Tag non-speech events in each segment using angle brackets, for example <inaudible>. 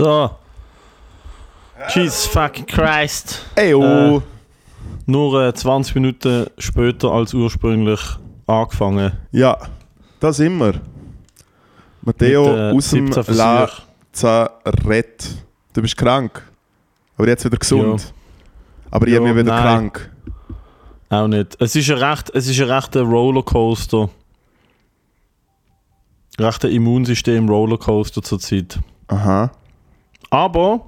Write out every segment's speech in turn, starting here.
So. Jesus fucking Christ. Ey, oh. Äh, nur äh, 20 Minuten später als ursprünglich angefangen. Ja, das immer. Matteo Mit, äh, aus dem 17 Versuch. Lazarett. Du bist krank. Aber jetzt wieder gesund. Aber ich Ja, bin wieder nein. krank. Auch nicht. Es ist ein recht, es ist ein rechter Rollercoaster. Rechter Immunsystem Rollercoaster zurzeit. Aha. Aber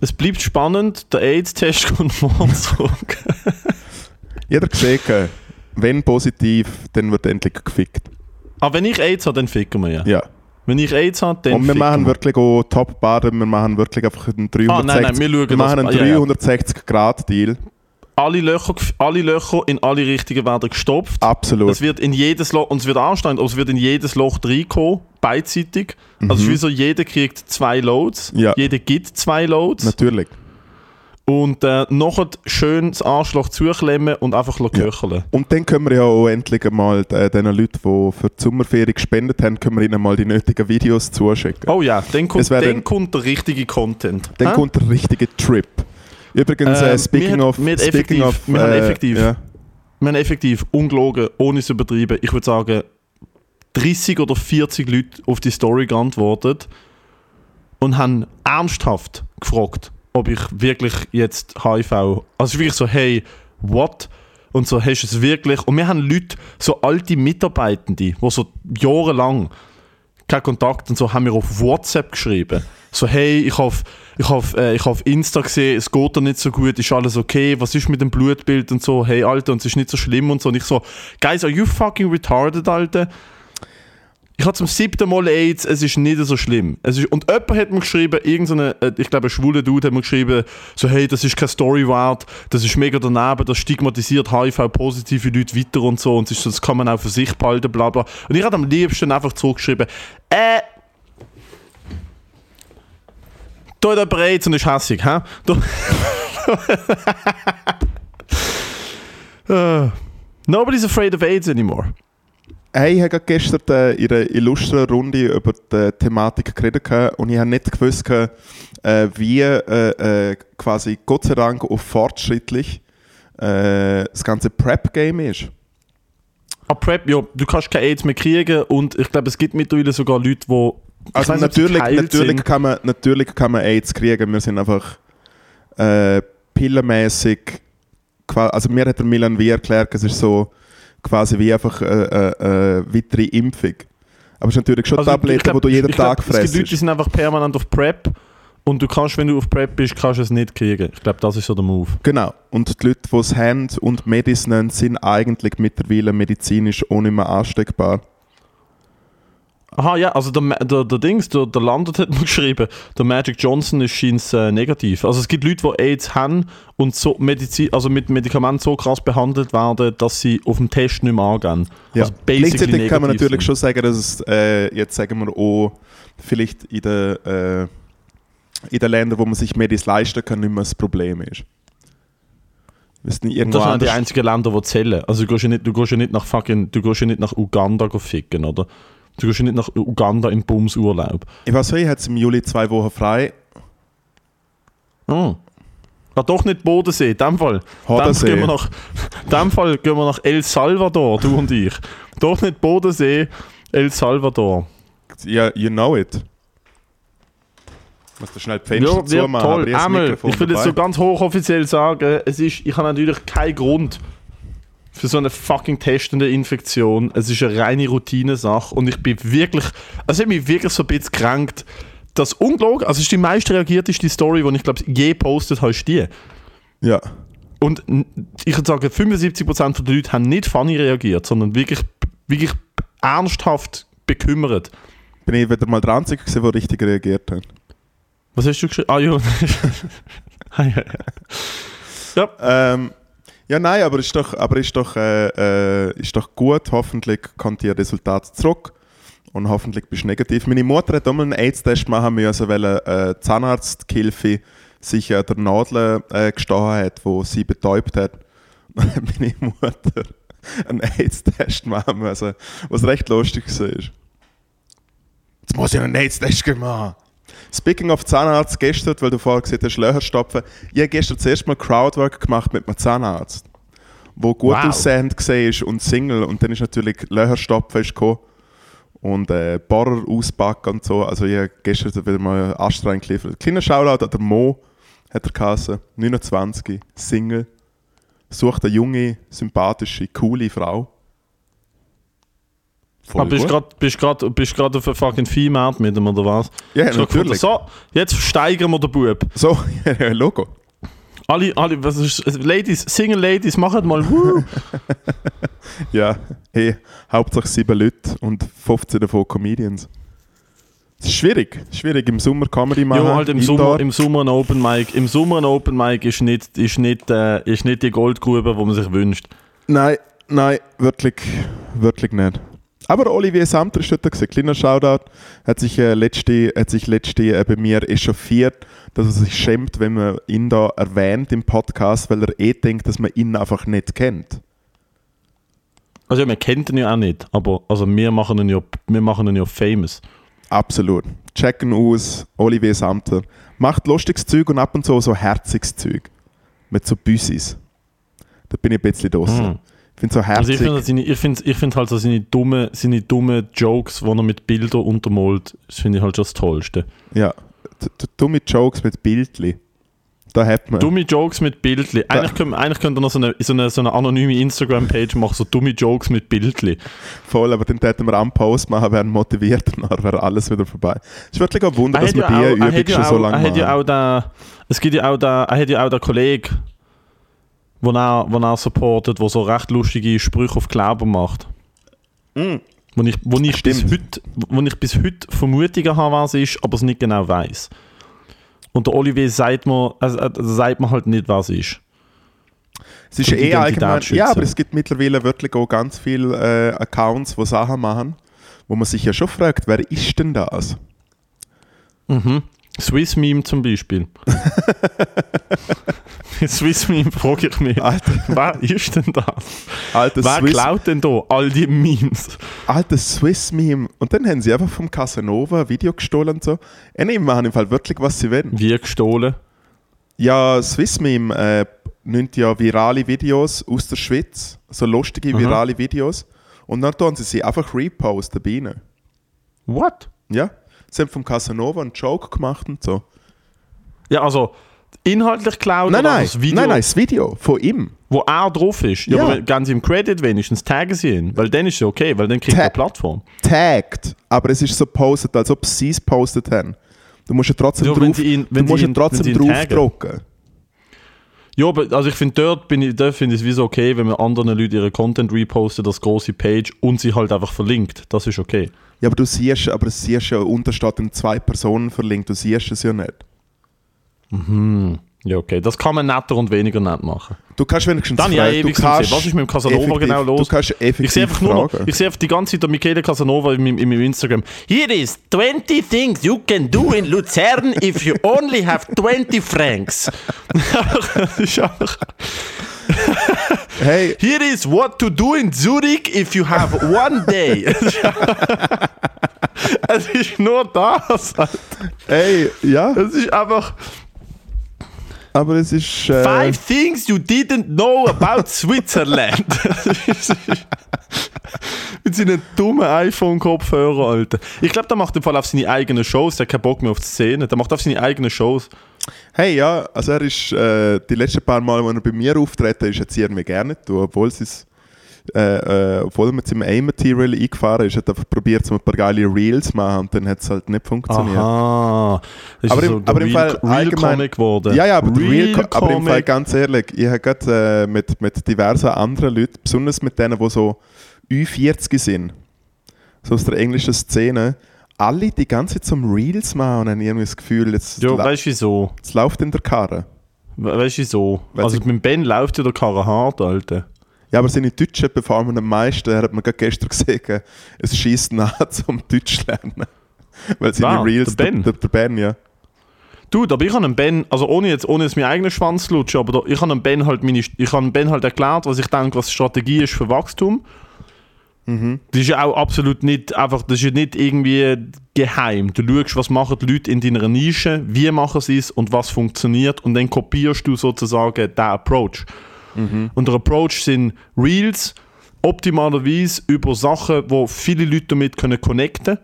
es bleibt spannend. Der AIDS-Test <laughs> kommt morgen zurück. <laughs> Jeder gesehen, wenn positiv, dann wird endlich gefickt. Aber Ah, wenn ich AIDS habe, dann ficken wir ja. Ja. Wenn ich AIDS habe, dann Und wir machen wir. wirklich auch Top-Baden, wir machen wirklich einfach einen 360, Ah, nein, nein, wir schauen machen einen ja, ja. 360-Grad-Deal. Alle, Löcher, alle Löcher in alle Richtungen werden gestopft. Absolut. Es wird in jedes Loch, und es wird anstrengend, aber es wird in jedes Loch reinkommen, beidseitig. Also es ist wie so, jeder kriegt zwei Loads, Mhm. Ja. jeder gibt zwei Loads. Natürlich. Und äh, nachher schön das Arschloch zuklemmen und einfach ja. köcheln. Und dann können wir ja auch endlich mal äh, den Leuten, die für die Sommerferien gespendet haben, können wir ihnen mal die nötigen Videos zuschicken. Oh ja, dann kommt, dann dann- kommt der richtige Content. Dann Hä? kommt der richtige Trip. Übrigens, Ähm, äh, speaking of... wir haben speaking effektiv- of wir haben äh, effektiv- Ja. Wir haben effektiv ungelogen, ohne zu übertreiben, ich würde sagen, 30 oder 40 Leute auf die Story geantwortet und haben ernsthaft gefragt, ob ich wirklich jetzt HIV. Also wirklich so, hey, what? Und so, hast du es wirklich? Und wir haben Leute, so alte Mitarbeitende, die so jahrelang keinen Kontakt und so, haben mir auf WhatsApp geschrieben. So, hey, ich habe ich hab, äh, ich Insta gesehen, es geht dir nicht so gut, ist alles okay, was ist mit dem Blutbild und so, hey, Alter, und es ist nicht so schlimm und so. Und ich so, guys, are you fucking retarded, Alter? Ich habe zum siebten Mal AIDS, es ist nicht so schlimm. Es ist, und jemand hat mir geschrieben, irgendeine, äh, ich glaube, ein schwuler Dude hat mir geschrieben, so, hey, das ist keine Story wert, das ist mega daneben, das stigmatisiert HIV-positive Leute weiter und so, und das kann man auch für sich behalten, bla bla. Und ich habe am liebsten einfach zurückgeschrieben, äh, da hat jemand AIDS und ist hässig, hä? <laughs> Äh, Nobody's afraid of AIDS anymore. Hey, ich habe gestern äh, in einer illustren Runde über die Thematik geredet gehabt und ich habe nicht gewusst, äh, wie äh, quasi Gott sei Dank auch fortschrittlich das ganze Prep-Game ist. Ah, Prep, ja, du kannst keine AIDS mehr kriegen und ich glaube, es gibt mittlerweile sogar Leute, die. Also sie natürlich, natürlich, kann man, natürlich kann man AIDS kriegen, wir sind einfach äh, pillenmäßig, also mir hat der Milan wie erklärt, es ist so quasi wie einfach eine äh, äh, weitere Impfung. Aber es ist natürlich schon Also, Tabletten, glaub- die du jeden glaub, Tag gibt Leute, die frisst. sind einfach permanent auf Prep und du kannst, wenn du auf Prep bist, kannst du es nicht kriegen. Ich glaube, das ist so der Move. Genau. Und die Leute, die es haben und Medis nennen, sind eigentlich mittlerweile medizinisch auch nicht mehr ansteckbar. Aha, ja, also der, der, der Dings, der, der Landert hat mir geschrieben, der Magic Johnson ist scheint äh, negativ. Also es gibt Leute, die AIDS haben und so Medizin, also mit Medikamenten so krass behandelt werden, dass sie auf dem Test nicht mehr angehen. Ja. Also Gleichzeitig kann man natürlich sind. schon sagen, dass es äh, jetzt sagen wir auch vielleicht in den, äh, in den Ländern, wo man sich Medis leisten kann, nicht mehr das Problem ist. Das sind die anders- einzigen Länder, die zählen. Also du gehst ja nicht, du gehst ja nicht nach fucking, du gehst ja nicht nach Uganda ficken, oder? Du gehst ja nicht nach Uganda in Bumsurlaub. Ich weiß nicht, hat es im Juli zwei Wochen frei. Oh. Ah, doch nicht Bodensee, in dem Fall. Hodensee. gehen wir nach, in dem Fall gehen wir nach El Salvador, du und ich. Doch nicht Bodensee, El Salvador. Ja, you know it. Ich muss da schnell die Fenster Ja, zumachen. aber toll. ich Einmal, ich will jetzt so ganz hochoffiziell sagen, es ist, ich habe natürlich keinen Grund für so eine fucking testende Infektion. Es ist eine reine Routinesache und ich bin wirklich, also ich habe mich wirklich so ein bisschen gekränkt, dass ungelogen, also ist die meist reagierteste Story, die ich glaube je postet habe, ist die. Ja. Und ich würde sagen, 75% der Leute haben nicht funny reagiert, sondern wirklich, wirklich ernsthaft bekümmert. Bin ich wieder mal der Einzige gewesen, der richtig reagiert hat. Was hast du geschrieben? Ah ja. <laughs> Ah, ja, ja. Ähm, ja, nein, aber ist doch, aber ist doch, äh, äh, ist doch gut. Hoffentlich kommt die Resultate zurück und hoffentlich bist du negativ. Meine Mutter hat auch mal einen AIDS-Test machen müssen, weil eine äh, Zahnarzthilfe sich an der Nadel äh, gestochen hat, wo sie betäubt hat. Hat <laughs> meine Mutter einen AIDS-Test machen müssen, was recht lustig war. Jetzt muss ich einen AIDS-Test machen. Speaking of Zahnarzt, gestern, weil du vorher gesagt hast, Löcher stopfen. Ich habe gestern zuerst mal Crowdwork gemacht mit einem Zahnarzt, wo gut Wow. aussehend war und Single. Und dann ist natürlich Löcher stopfen ist gekommen. Und äh, Bohrer auspacken und so. Also ich habe gestern wieder mal anstrengend geliefert. Kleiner Shoutout an der Mo, hat er geheißen. 29, Single. Sucht eine junge, sympathische, coole Frau. Voll Aber bist grad, bist grad, bist grad auf einen fucking Viehmarkt mit ihm, oder was? Ja, du gefunden, natürlich. So, jetzt steigern wir den Bub. So, <laughs> Logo. Alle, alle, was ist, Ladies, Single Ladies, machen mal Woo. <laughs> Ja, hey, hauptsächlich sieben Leute und 15 davon Comedians. Es ist schwierig, schwierig im Sommer Comedy machen. Ja, halt im Indoor. Sommer, im Sommer ein Open Mic. Im Sommer ein Open Mic ist nicht, ist nicht, äh, ist nicht die Goldgrube, die man sich wünscht. Nein, nein, wirklich, wirklich nicht. Aber Olivier Samter ist dort gewesen. Kleiner Shoutout. Hat sich, äh, letzte, hat sich letzte äh, bei mir echauffiert, dass er sich schämt, wenn man ihn da erwähnt im Podcast, weil er eh denkt, dass man ihn einfach nicht kennt. Also ja, wir kennen ihn ja auch nicht, aber also wir machen ihn ja, wir machen ihn ja famous. Absolut. Checken aus, Olivier Samter. Macht lustiges Zeug und ab und zu so herziges Zeug. Mit so Büssis. Da bin ich ein bisschen draussen. Mhm. Ich finde so Also ich herzig. finde ich find, ich find halt so seine dummen seine dumme Jokes, die er mit Bildern untermalt, das finde ich halt schon das Tollste. ja. Dumme Jokes mit Bildli. Da hat man. Dumme Jokes mit Bildli. Eigentlich könnte, eigentlich könnte er noch so eine, so eine, so eine anonyme Instagram-Page machen, so dumme Jokes mit Bildli. Voll, aber dann hätten wir einen Post machen, wären motiviert und dann wäre alles wieder vorbei. Es ist wirklich ein Wunder, Er dass wir ja die auch- Übung schon so auch- lange machen. ja auch es gibt ja auch da, er hat ja auch den Kollegen, wo er, wo er supportet, der so recht lustige Sprüche auf Glauben macht. Mm. Wo ich, wo, ich bis heute, wo ich bis heute Vermutungen habe, was ist, aber es nicht genau weiß. Und der Olivier sagt mir, also, äh, sagt mir halt nicht, was ist. Es ist zum eh allgemein. Ja, aber es gibt mittlerweile wirklich auch ganz viele äh, Accounts, die Sachen machen, wo man sich ja schon fragt, wer ist denn das? Mhm. Swiss Meme zum Beispiel. <laughs> Swiss Meme frage ich mich, Alter, wer ist denn das? alter Wer Swiss, klaut denn da all die Memes? alter Swiss Meme. Und dann haben sie einfach vom Casanova ein Video gestohlen und so. Äh, nee, machen im Fall wirklich, was sie wollen. Wie gestohlen? Ja, Swiss Meme äh, nimmt ja virale Videos aus der Schweiz, so lustige Aha. virale Videos. Und dann tun sie sie einfach reposten bei ihnen. What? Ja, sie haben vom Casanova einen Joke gemacht und so. Ja, also inhaltlich klaut Nein, nein, das Video, nein, nein, das Video von ihm. wo er drauf ist. Ja, Ja. aber ganz im Credit wenigstens taggen sie ihn, weil dann ist es okay, weil dann kriegt er eine Plattform. Tagged, aber es ist so postet, als ob sie es postet haben. Du musst ja trotzdem Ja, drauf, sie ihn- du musst sie ja ihn- trotzdem sie ihn taggen. draufdrucken. Ja, aber also ich finde, dort, bin ich, dort finde ich es okay, wenn man anderen Leuten ihre Content repostet, das große Page und sie halt einfach verlinkt. Das ist okay. Ja, aber du siehst, aber siehst ja, unter steht in zwei Personen verlinkt, du siehst es ja nicht. Ja, okay. Das kann man netter und weniger nett machen. Du kannst wenigstens Dann ja fragen, ewig kannst Was ist mit dem Casanova effektiv- genau los? Du kannst effektiv Ich sehe einfach nur noch, fragen. ich sehe einfach die ganze Zeit Michele Casanova in meinem, in meinem Instagram. Here is 20 things you can do in Luzern if you only have 20 francs. <laughs> Das ist einfach- Hey, <laughs> Here is what to do in Zurich if you have one day. <laughs> es ist nur das. hey, ja, Es ist einfach aber es ist... Äh, five things you didn't know about Switzerland. <laughs> Mit seinen dummen iPhone-Kopfhörern, Alter. Ich glaube, der macht im Fall auf seine eigenen Shows. Der hat keinen Bock mehr auf die Szene. Der macht auf seine eigenen Shows. Hey, ja, also er ist äh, die letzten paar Mal, als er bei mir auftreten ist, hat sie mir gerne tun, obwohl es äh, äh, obwohl er mit seinem A-Material eingefahren ist, hat er einfach probiert, so ein paar geile Reels zu machen und dann hat es halt nicht funktioniert. Aha. Ist Aber so im- aber im Real, Fall Real allgemein- Comic geworden. Ja, ja, aber, Real, Real aber im Fall ganz ehrlich, ich habe gerade äh, mit, mit diversen anderen Leuten, besonders mit denen, die so Ü40 sind, so aus der englischen Szene, alle die ganze Zeit zum Reels machen und haben irgendwie das Gefühl, jetzt, Ja, weißt wieso? jetzt läuft in der Karre. We- Weißt du wieso? Weil Also mit Ben läuft ja der Karre hart, Alter. Ja, aber seine Deutschen performen am meisten, hat man gerade gestern <laughs> gesehen, es schießt nach zum Deutsch lernen. <laughs> Weil seine Wer? Reels, Der Ben? Der, der Ben, ja. Dude, aber ich habe einen Ben, also ohne jetzt, ohne jetzt meinen eigenen Schwanz zu lutschen, aber da, ich habe einen Ben halt meine, ich habe Ben halt erklärt, was ich denke, was Strategie ist für Wachstum. Das ist ja auch absolut nicht einfach, das ist ja nicht irgendwie geheim. Du schaust, was machen die Leute in deiner Nische, wie machen sie es und was funktioniert und dann kopierst du sozusagen den Approach. Und der Approach sind Reels, optimalerweise über Sachen, wo viele Leute damit können connecten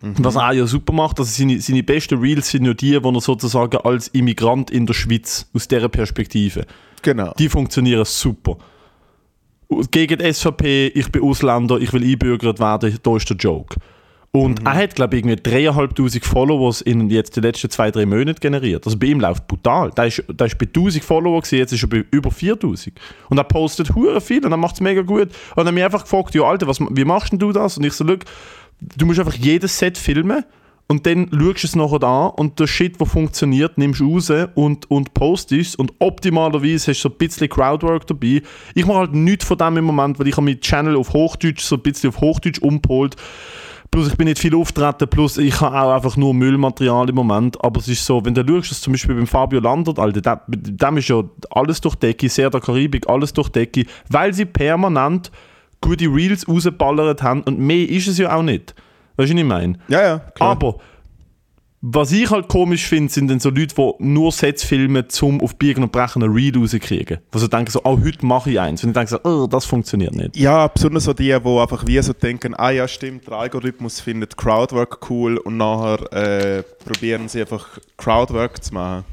Was er auch ja super macht, also seine, seine besten Reels sind ja die, wo er sozusagen als Immigrant in der Schweiz, aus dieser Perspektive, Genau. die funktionieren super. Gegen die SVP, ich bin Ausländer, ich will einbürgert werden, da ist der Joke. Und er hat, glaube ich, irgendwie dreieinhalbtausend Followers in jetzt die letzten zwei, drei Monaten generiert. Also bei ihm läuft brutal. Der ist, ist bei 1000 Follower gewesen, jetzt ist er bei über 4000. Und er postet hure viel und er macht es mega gut. Und dann hat mich einfach gefragt, ja Alter, was, wie machst denn du das? Und ich so, look, du musst einfach jedes Set filmen und dann schaust du es nachher an und der Shit, der funktioniert, nimmst du raus und, und postest und optimalerweise hast du so ein bisschen Crowdwork dabei. Ich mache halt nichts von dem im Moment, weil ich habe meinen Channel auf Hochdeutsch so ein bisschen auf Hochdeutsch umgeholt. Plus ich bin nicht viel auftreten, plus ich habe auch einfach nur Müllmaterial im Moment. Aber es ist so, wenn du schaust, zum Beispiel beim Fabio Landert, Alter, dem, ist ja alles durch die Decke, sehr der Karibik, alles durch die Decke, weil sie permanent gute Reels rausgeballert haben und mehr ist es ja auch nicht. Weißt du, was ich meine? Ja, ja, klar. Aber was ich halt komisch finde, sind dann so Leute, die nur Sets filmen, um auf Biegen und Brechen ein Reel rauszukriegen. Wo sie denken so, oh, heute mache ich eins. Und ich denke so, oh, das funktioniert nicht. Ja, besonders so die, die einfach wie so denken, ah ja stimmt, der Algorithmus findet Crowdwork cool und nachher äh, probieren sie einfach Crowdwork zu machen.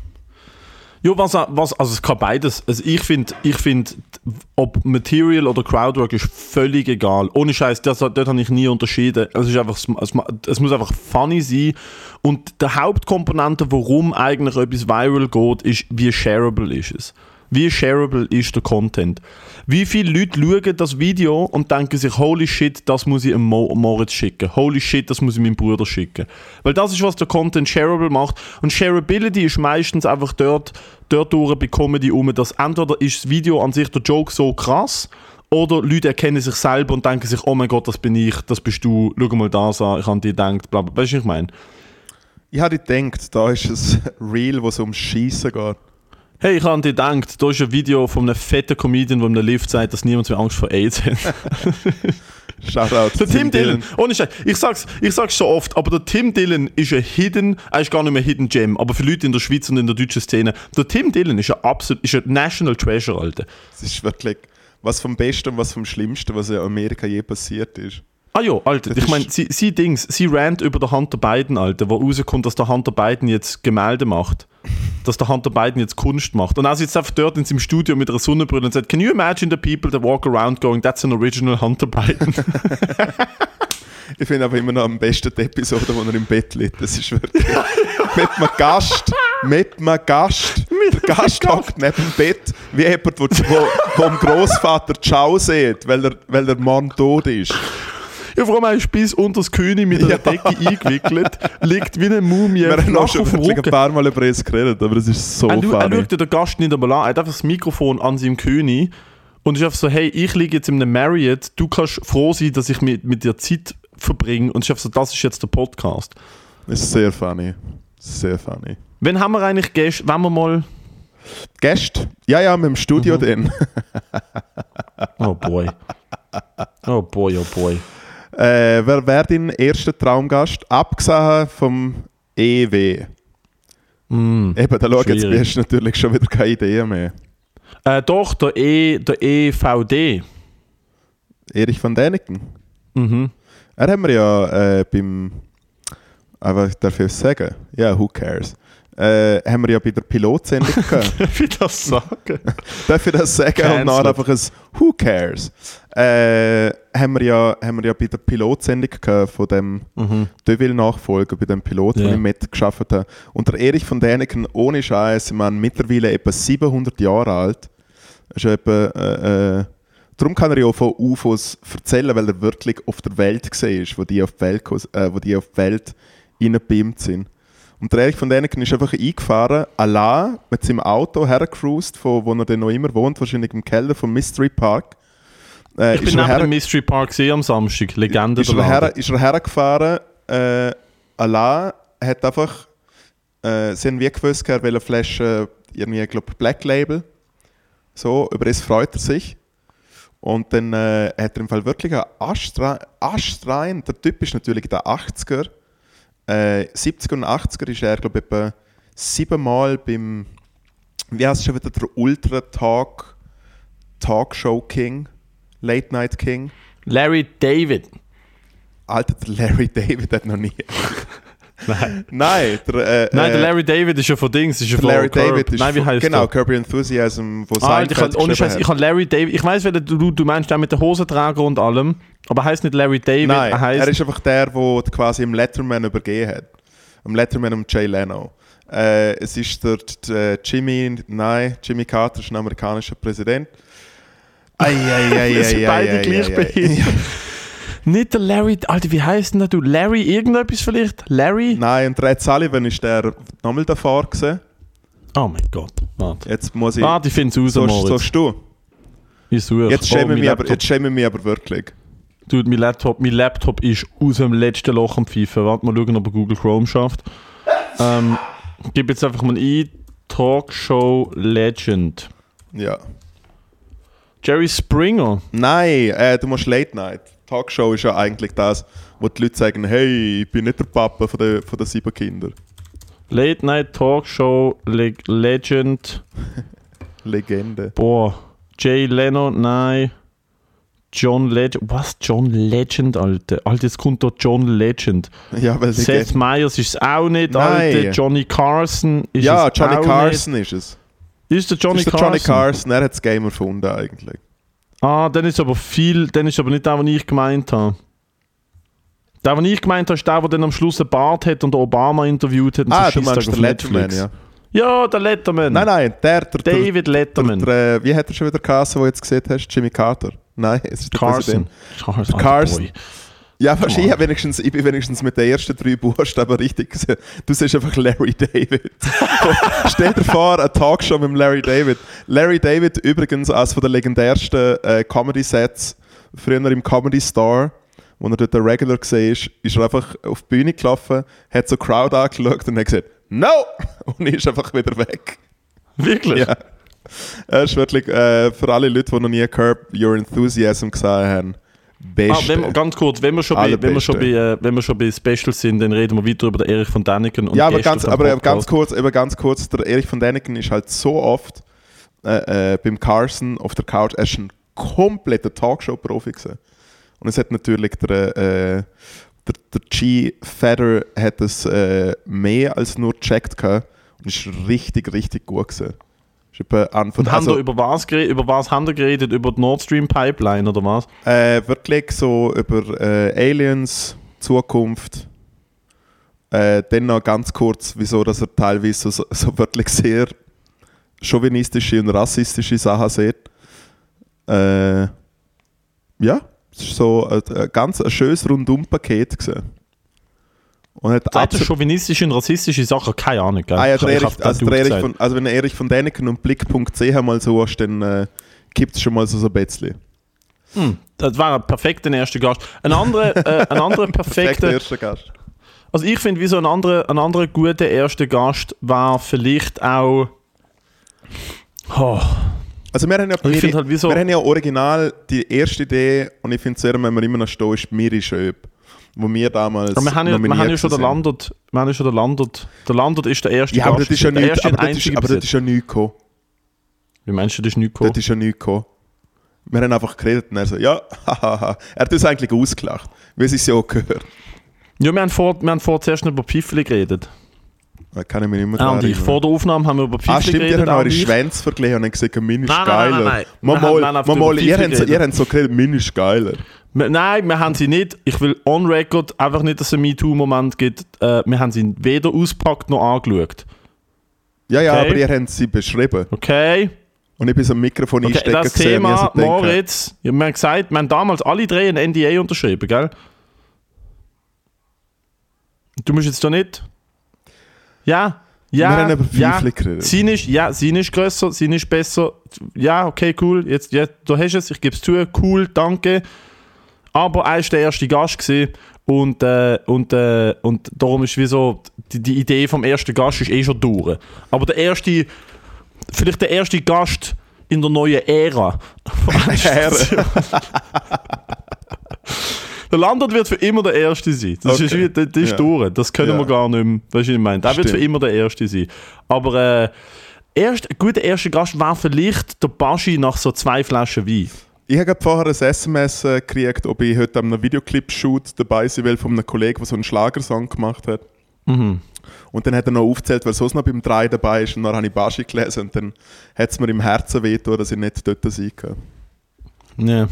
Ja, was, was, also es kann beides. Also ich finde, ich find, ob Material oder Crowdwork ist völlig egal. Ohne Scheiß, das, dort habe ich nie unterschieden. Es, ist einfach, es, es muss einfach funny sein. Und der Hauptkomponente, warum eigentlich etwas viral geht, ist, wie shareable ist es. Wie shareable ist der Content? Wie viele Leute schauen das Video und denken sich, holy shit, das muss ich Mo Moritz schicken. Holy shit, das muss ich meinem Bruder schicken. Weil das ist, was der Content shareable macht. Und Shareability ist meistens einfach dort, dort bei Comedy um, dass entweder ist das Video an sich der Joke so krass, oder Leute erkennen sich selber und denken sich, oh mein Gott, das bin ich, das bist du, schau mal das an, ich habe dir gedacht, bla bla. Weißt du, was ich meine? Ich habe gedacht, da ist ein <laughs> Reel, wo es ums Schießen geht. Hey, ich habe dir gedacht, da ist ein Video von einem fetten Comedian, der in einem Lift sagt, dass niemand mehr Angst vor AIDS hat. <laughs> Shoutout. Der Tim Dillon, ohne Scheiß, ich sag's, ich sag's so oft, aber der Tim Dillon ist ein Hidden, er ist gar nicht mehr Hidden Gem, aber für Leute in der Schweiz und in der deutschen Szene, der Tim Dillon ist ein absolut, ist ein National Treasure, Alter. Das ist wirklich was vom Besten und was vom Schlimmsten, was in Amerika je passiert ist. Ah ja, Alter, Das ich meine, sie, sie Dings, sie rant über den Hunter Biden, Alter, wo rauskommt, dass der Hunter Biden jetzt Gemälde macht. Dass der Hunter Biden jetzt Kunst macht. Und er sitzt einfach dort in seinem Studio mit einer Sonnenbrille und sagt, can you imagine the people that walk around going, that's an original Hunter Biden? <laughs> Ich finde aber immer noch am besten die Episode, wo er im Bett liegt. Das ist wirklich. mit einem Gast. Mit einem Gast. <laughs> der Gast hockt neben dem Bett, wie jemand, wo dem Großvater Ciao sieht, weil der, weil der Mann tot ist. Ja, vor allem er ist bis unter das König mit einer Ja. Decke eingewickelt, liegt wie eine Mumie Wir haben auch schon ein paar Mal über es geredet, aber es ist so Er, schaut- er funny. schaut den Gast nicht einmal an, er hat einfach das Mikrofon an seinem König und ist einfach so, hey, ich liege jetzt in einem Marriott, du kannst froh sein, dass ich mit, mit dir Zeit verbringe und ist einfach so, das ist jetzt der Podcast. Das ist sehr funny. Sehr funny. Wenn haben wir eigentlich Gäste, wenn wir mal... Gäste? Ja, ja, mit dem Studio Mhm. dann. Oh boy. Oh boy, oh boy. Äh, wer wäre dein erster Traumgast? Abgesehen vom EW. Mm. Eben, da schau jetzt, hast du natürlich schon wieder keine Idee mehr. Äh, doch, der, e, der EVD. Erich van Däniken. Mhm. Er haben wir ja äh, beim. Aber darf ich sagen? Ja, who cares? Äh, haben wir ja bei der Pilotsendung gehabt. <laughs> Darf ich das sagen? <laughs> Darf ich das sagen? Und Cancelled. dann einfach ein Who cares? Äh, haben, wir ja, haben wir ja bei der Pilotsendung von dem Mhm. Deville-Nachfolger, bei dem Pilot, Ja. den ich mitgeschafft habe. Und der Erich von Däniken, ohne Scheiß, ich meine, mittlerweile etwa 700 Jahre alt. Ist etwa, äh, äh, darum kann er ja auch von UFOs erzählen, weil er wirklich auf der Welt gesehen ist, wo die auf die Welt, äh, wo die auf die Welt reingebeamt sind. Und der Erich von Däniken ist einfach eingefahren, allein mit seinem Auto hergecruised, von wo er dann noch immer wohnt, wahrscheinlich im Keller vom Mystery Park. Äh, Ich bin neben dem Mystery Park gesehen am Samstag. Legende ist der er, her, ist er hergefahren, äh, allein, hat einfach, äh, sie haben wie gewusst, er will eine Flasche, irgendwie, ich glaube, Black Label. So, über das freut er sich. Und dann äh, hat er im Fall wirklich einen Astra Astrein. Der Typ ist natürlich der 80er. Äh, 70er und 80er ist er, glaube ich, etwa siebenmal beim, wie heißt es schon wieder, der Ultra Talk, Talkshow King, Late Night King. Larry David. Alter, der Larry David hat noch nie. <laughs> Nein. Nein, der, äh, Nein, der äh, Larry David ist ja von Dings. Ist ja der von Larry Curb. David ist Nein, wie heißt genau, der? Kirby Enthusiasm, wo Ah, ich, Seinfeld kann, ohne geschrieben Scheiß, ich habe Larry David. Ich weiß, welchen du, du meinst, der mit den Hosenträger und allem. Aber er heißt nicht Larry David. Nein, er heißt er ist einfach der, der quasi im Letterman übergeben hat. Im Letterman um Jay Leno. Äh, es ist der, der Jimmy, nein, Jimmy Carter ist ein amerikanischer Präsident. Ei, ei, ei, <laughs> Wir sind ei, ei, beide ei, gleich ei, ei. behindert. Nicht der Larry. Alter, wie heißt denn der du? Larry irgendetwas vielleicht? Larry? Nein, und Red Sullivan ist der nochmal davor gewesen. Oh mein Gott. Warte. Jetzt muss ich... Warte, ich finde es raus, so, so du. ich suche. Jetzt Oh, schäme ich aber, jetzt schäme ich mich aber wirklich. Dude, mein Laptop, mein Laptop ist aus dem letzten Loch am Pfeifen. Warte mal schauen, ob er Google Chrome schafft. Ähm, gib jetzt einfach mal ein Talkshow Legend. Ja. Jerry Springer. Nein, äh, du musst Late Night. Talkshow ist ja eigentlich das, wo die Leute sagen, hey, ich bin nicht der Papa von den, von den sieben Kindern. Late Night Talkshow Le Legend. <laughs> Legende. Boah. Jay Leno, nein. John Legend. Was? John Legend, Alter. Alter, jetzt kommt da John Legend. <laughs> Ja, weil Seth. Meyers ist es auch nicht, Nein. Alter. Johnny Carson ist Ja, es Johnny auch Carson ist es. Ist der Johnny das ist der Carson? Johnny Carson, er hat das Game erfunden eigentlich. Ah, dann ist aber viel, dann ist aber nicht der, den ich gemeint habe. Der, den ich gemeint habe, ist der, der dann am Schluss einen Bart hat und Obama interviewt hat. und Ah, so du meinst den Letterman, Netflix. ja. Ja, der Letterman. Nein, nein, der, der, der, David Letterman. der, der, wie hat er schon wieder geheißen, den du jetzt gesehen hast? Jimmy Carter? Nein, es ist der Carson. Carson. Der Alter, Carson. Ja, weißt, du, Come ich, hab wenigstens, ich bin wenigstens mit den ersten drei Buchstaben richtig gesehen. Du siehst einfach Larry David. <laughs> Stell dir vor, eine Talkshow mit Larry David. Larry David übrigens als von den legendärsten äh, Comedy-Sets früher im Comedy Star, wo er dort der Regular gesehen ist, ist er einfach auf die Bühne gelaufen, hat so Crowd angeschaut und hat gesagt, No! Und ist einfach wieder weg. Wirklich? Ja. Er ist wirklich, äh, für alle Leute, die noch nie Curb Your Enthusiasm gesehen haben, Ah, beste. wenn wir, ganz kurz, wenn wir, schon bei, wenn, wir schon bei, äh, wenn wir schon bei Specials sind, dann reden wir weiter über den Erich von Däniken ja, aber ganz, aber ganz kurz, aber ganz kurz, der Erich von Däniken ist halt so oft äh, äh, beim Carson auf der Couch, er ist ein kompletter Talkshow-Profi gewesen. Und es hat natürlich der, äh, der, der G. Feder hat es äh, mehr als nur gecheckt gehabt und ist richtig, richtig gut gewesen. Ist etwa an von, Und also, über was, geredet, über was haben wir geredet? Über die Nord Stream Pipeline oder was? Äh, wirklich so über äh, Aliens, Zukunft. Äh, dann noch ganz kurz, wieso dass er teilweise so, so wirklich sehr chauvinistische und rassistische Sachen sieht. Äh, ja, es ist so ein, ein ganz ein schönes Rundum-Paket gewesen. Und hat er absolut chauvinistische und rassistische Sachen? Keine Ahnung, gell? Ah, ja, der ich Erich, also, der du Erich von, also wenn du Erich von Däniken und Blick.ch mal suchst, dann äh, gibt es schon mal so, so ein bisschen. Hm, das war ein perfekter erster Gast. Ein anderer, äh, ein anderer <laughs> Perfekter erster Gast. Also ich finde, wie so ein anderer, ein anderer guter erster Gast war vielleicht auch. Oh, Also wir haben ja, finde halt so. wir haben ja original die erste Idee und ich finde sehr, wenn wir immer noch stehen, ist Miri Schöp, wo wir damals Aber wir haben, ja, wir haben ja schon sind. Landert. Wir haben ja schon den Landert. Der Landert ist der erste Ja, aber das Gast. ist ja der nichts, erste aber das ist, aber das ist ja nichts gekommen. Wie meinst du, das ist nicht gekommen? Das ist ja nichts gekommen. Wir haben einfach geredet und er so, ja, <laughs> hahaha. Er hat uns eigentlich ausgelacht, wie es ja auch gehört. Ja, wir haben vor, wir haben vor zuerst über Piffli geredet. Da kann ich mich nicht mehr Ah, und ich. Vor der Aufnahme haben wir über Piffli Ah, stimmt, ihr geredet. habt auch eure. Schwänze verglichen und habt gesagt, mein ist Nein, nein, nein, geiler. nein, nein. Mal, ihr, habt so, geredet. ihr habt so geredet, mein ist geiler. Nein, wir haben sie nicht. Ich will on record einfach nicht, dass es einen MeToo-Moment gibt. Äh, wir haben sie weder auspackt noch angeschaut. Ja, ja, Okay. aber ihr habt sie beschrieben. Okay? Und ich bin so am Mikrofon okay einstecken das gesehen Thema, so Moritz, ja, wir haben gesagt, wir haben damals alle drei ein NDA unterschrieben, gell? Du musst jetzt doch nicht. Ja, ja. Wir ja. Sein ist, ja, sein ist grösser, sein ist besser. Ja, okay, cool. Jetzt, ja, du hast es, ich gebe es zu. Cool, danke. Aber er war der erste Gast gewesen und, äh, und, äh, und darum ist wie so, die, die Idee vom ersten Gast ist eh schon durch. Aber der erste, vielleicht der erste Gast in der neuen Ära. <laughs> Endstation. <laughs> der Landwirt wird für immer der Erste sein. Das ist, Okay. wie, das, das ist Ja. durch. Das können Ja. wir gar nicht mehr. Weißt du, ich meine? Der wird für Stimmt. immer der Erste sein. Aber äh, erst, ein guter erster Gast war vielleicht der Baschi nach so zwei Flaschen Wein. Ich habe vorher ein SMS äh, gekriegt, ob ich heute an einem Videoclip-Shoot dabei sein will von einem Kollegen, der so einen Schlagersong gemacht hat. Mhm. Und dann hat er noch aufgezählt, wer sonst noch beim 3 dabei ist. Und dann habe ich Baschi gelesen und dann hat es mir im Herzen wehgetan, dass ich nicht dort sein kann. Ja.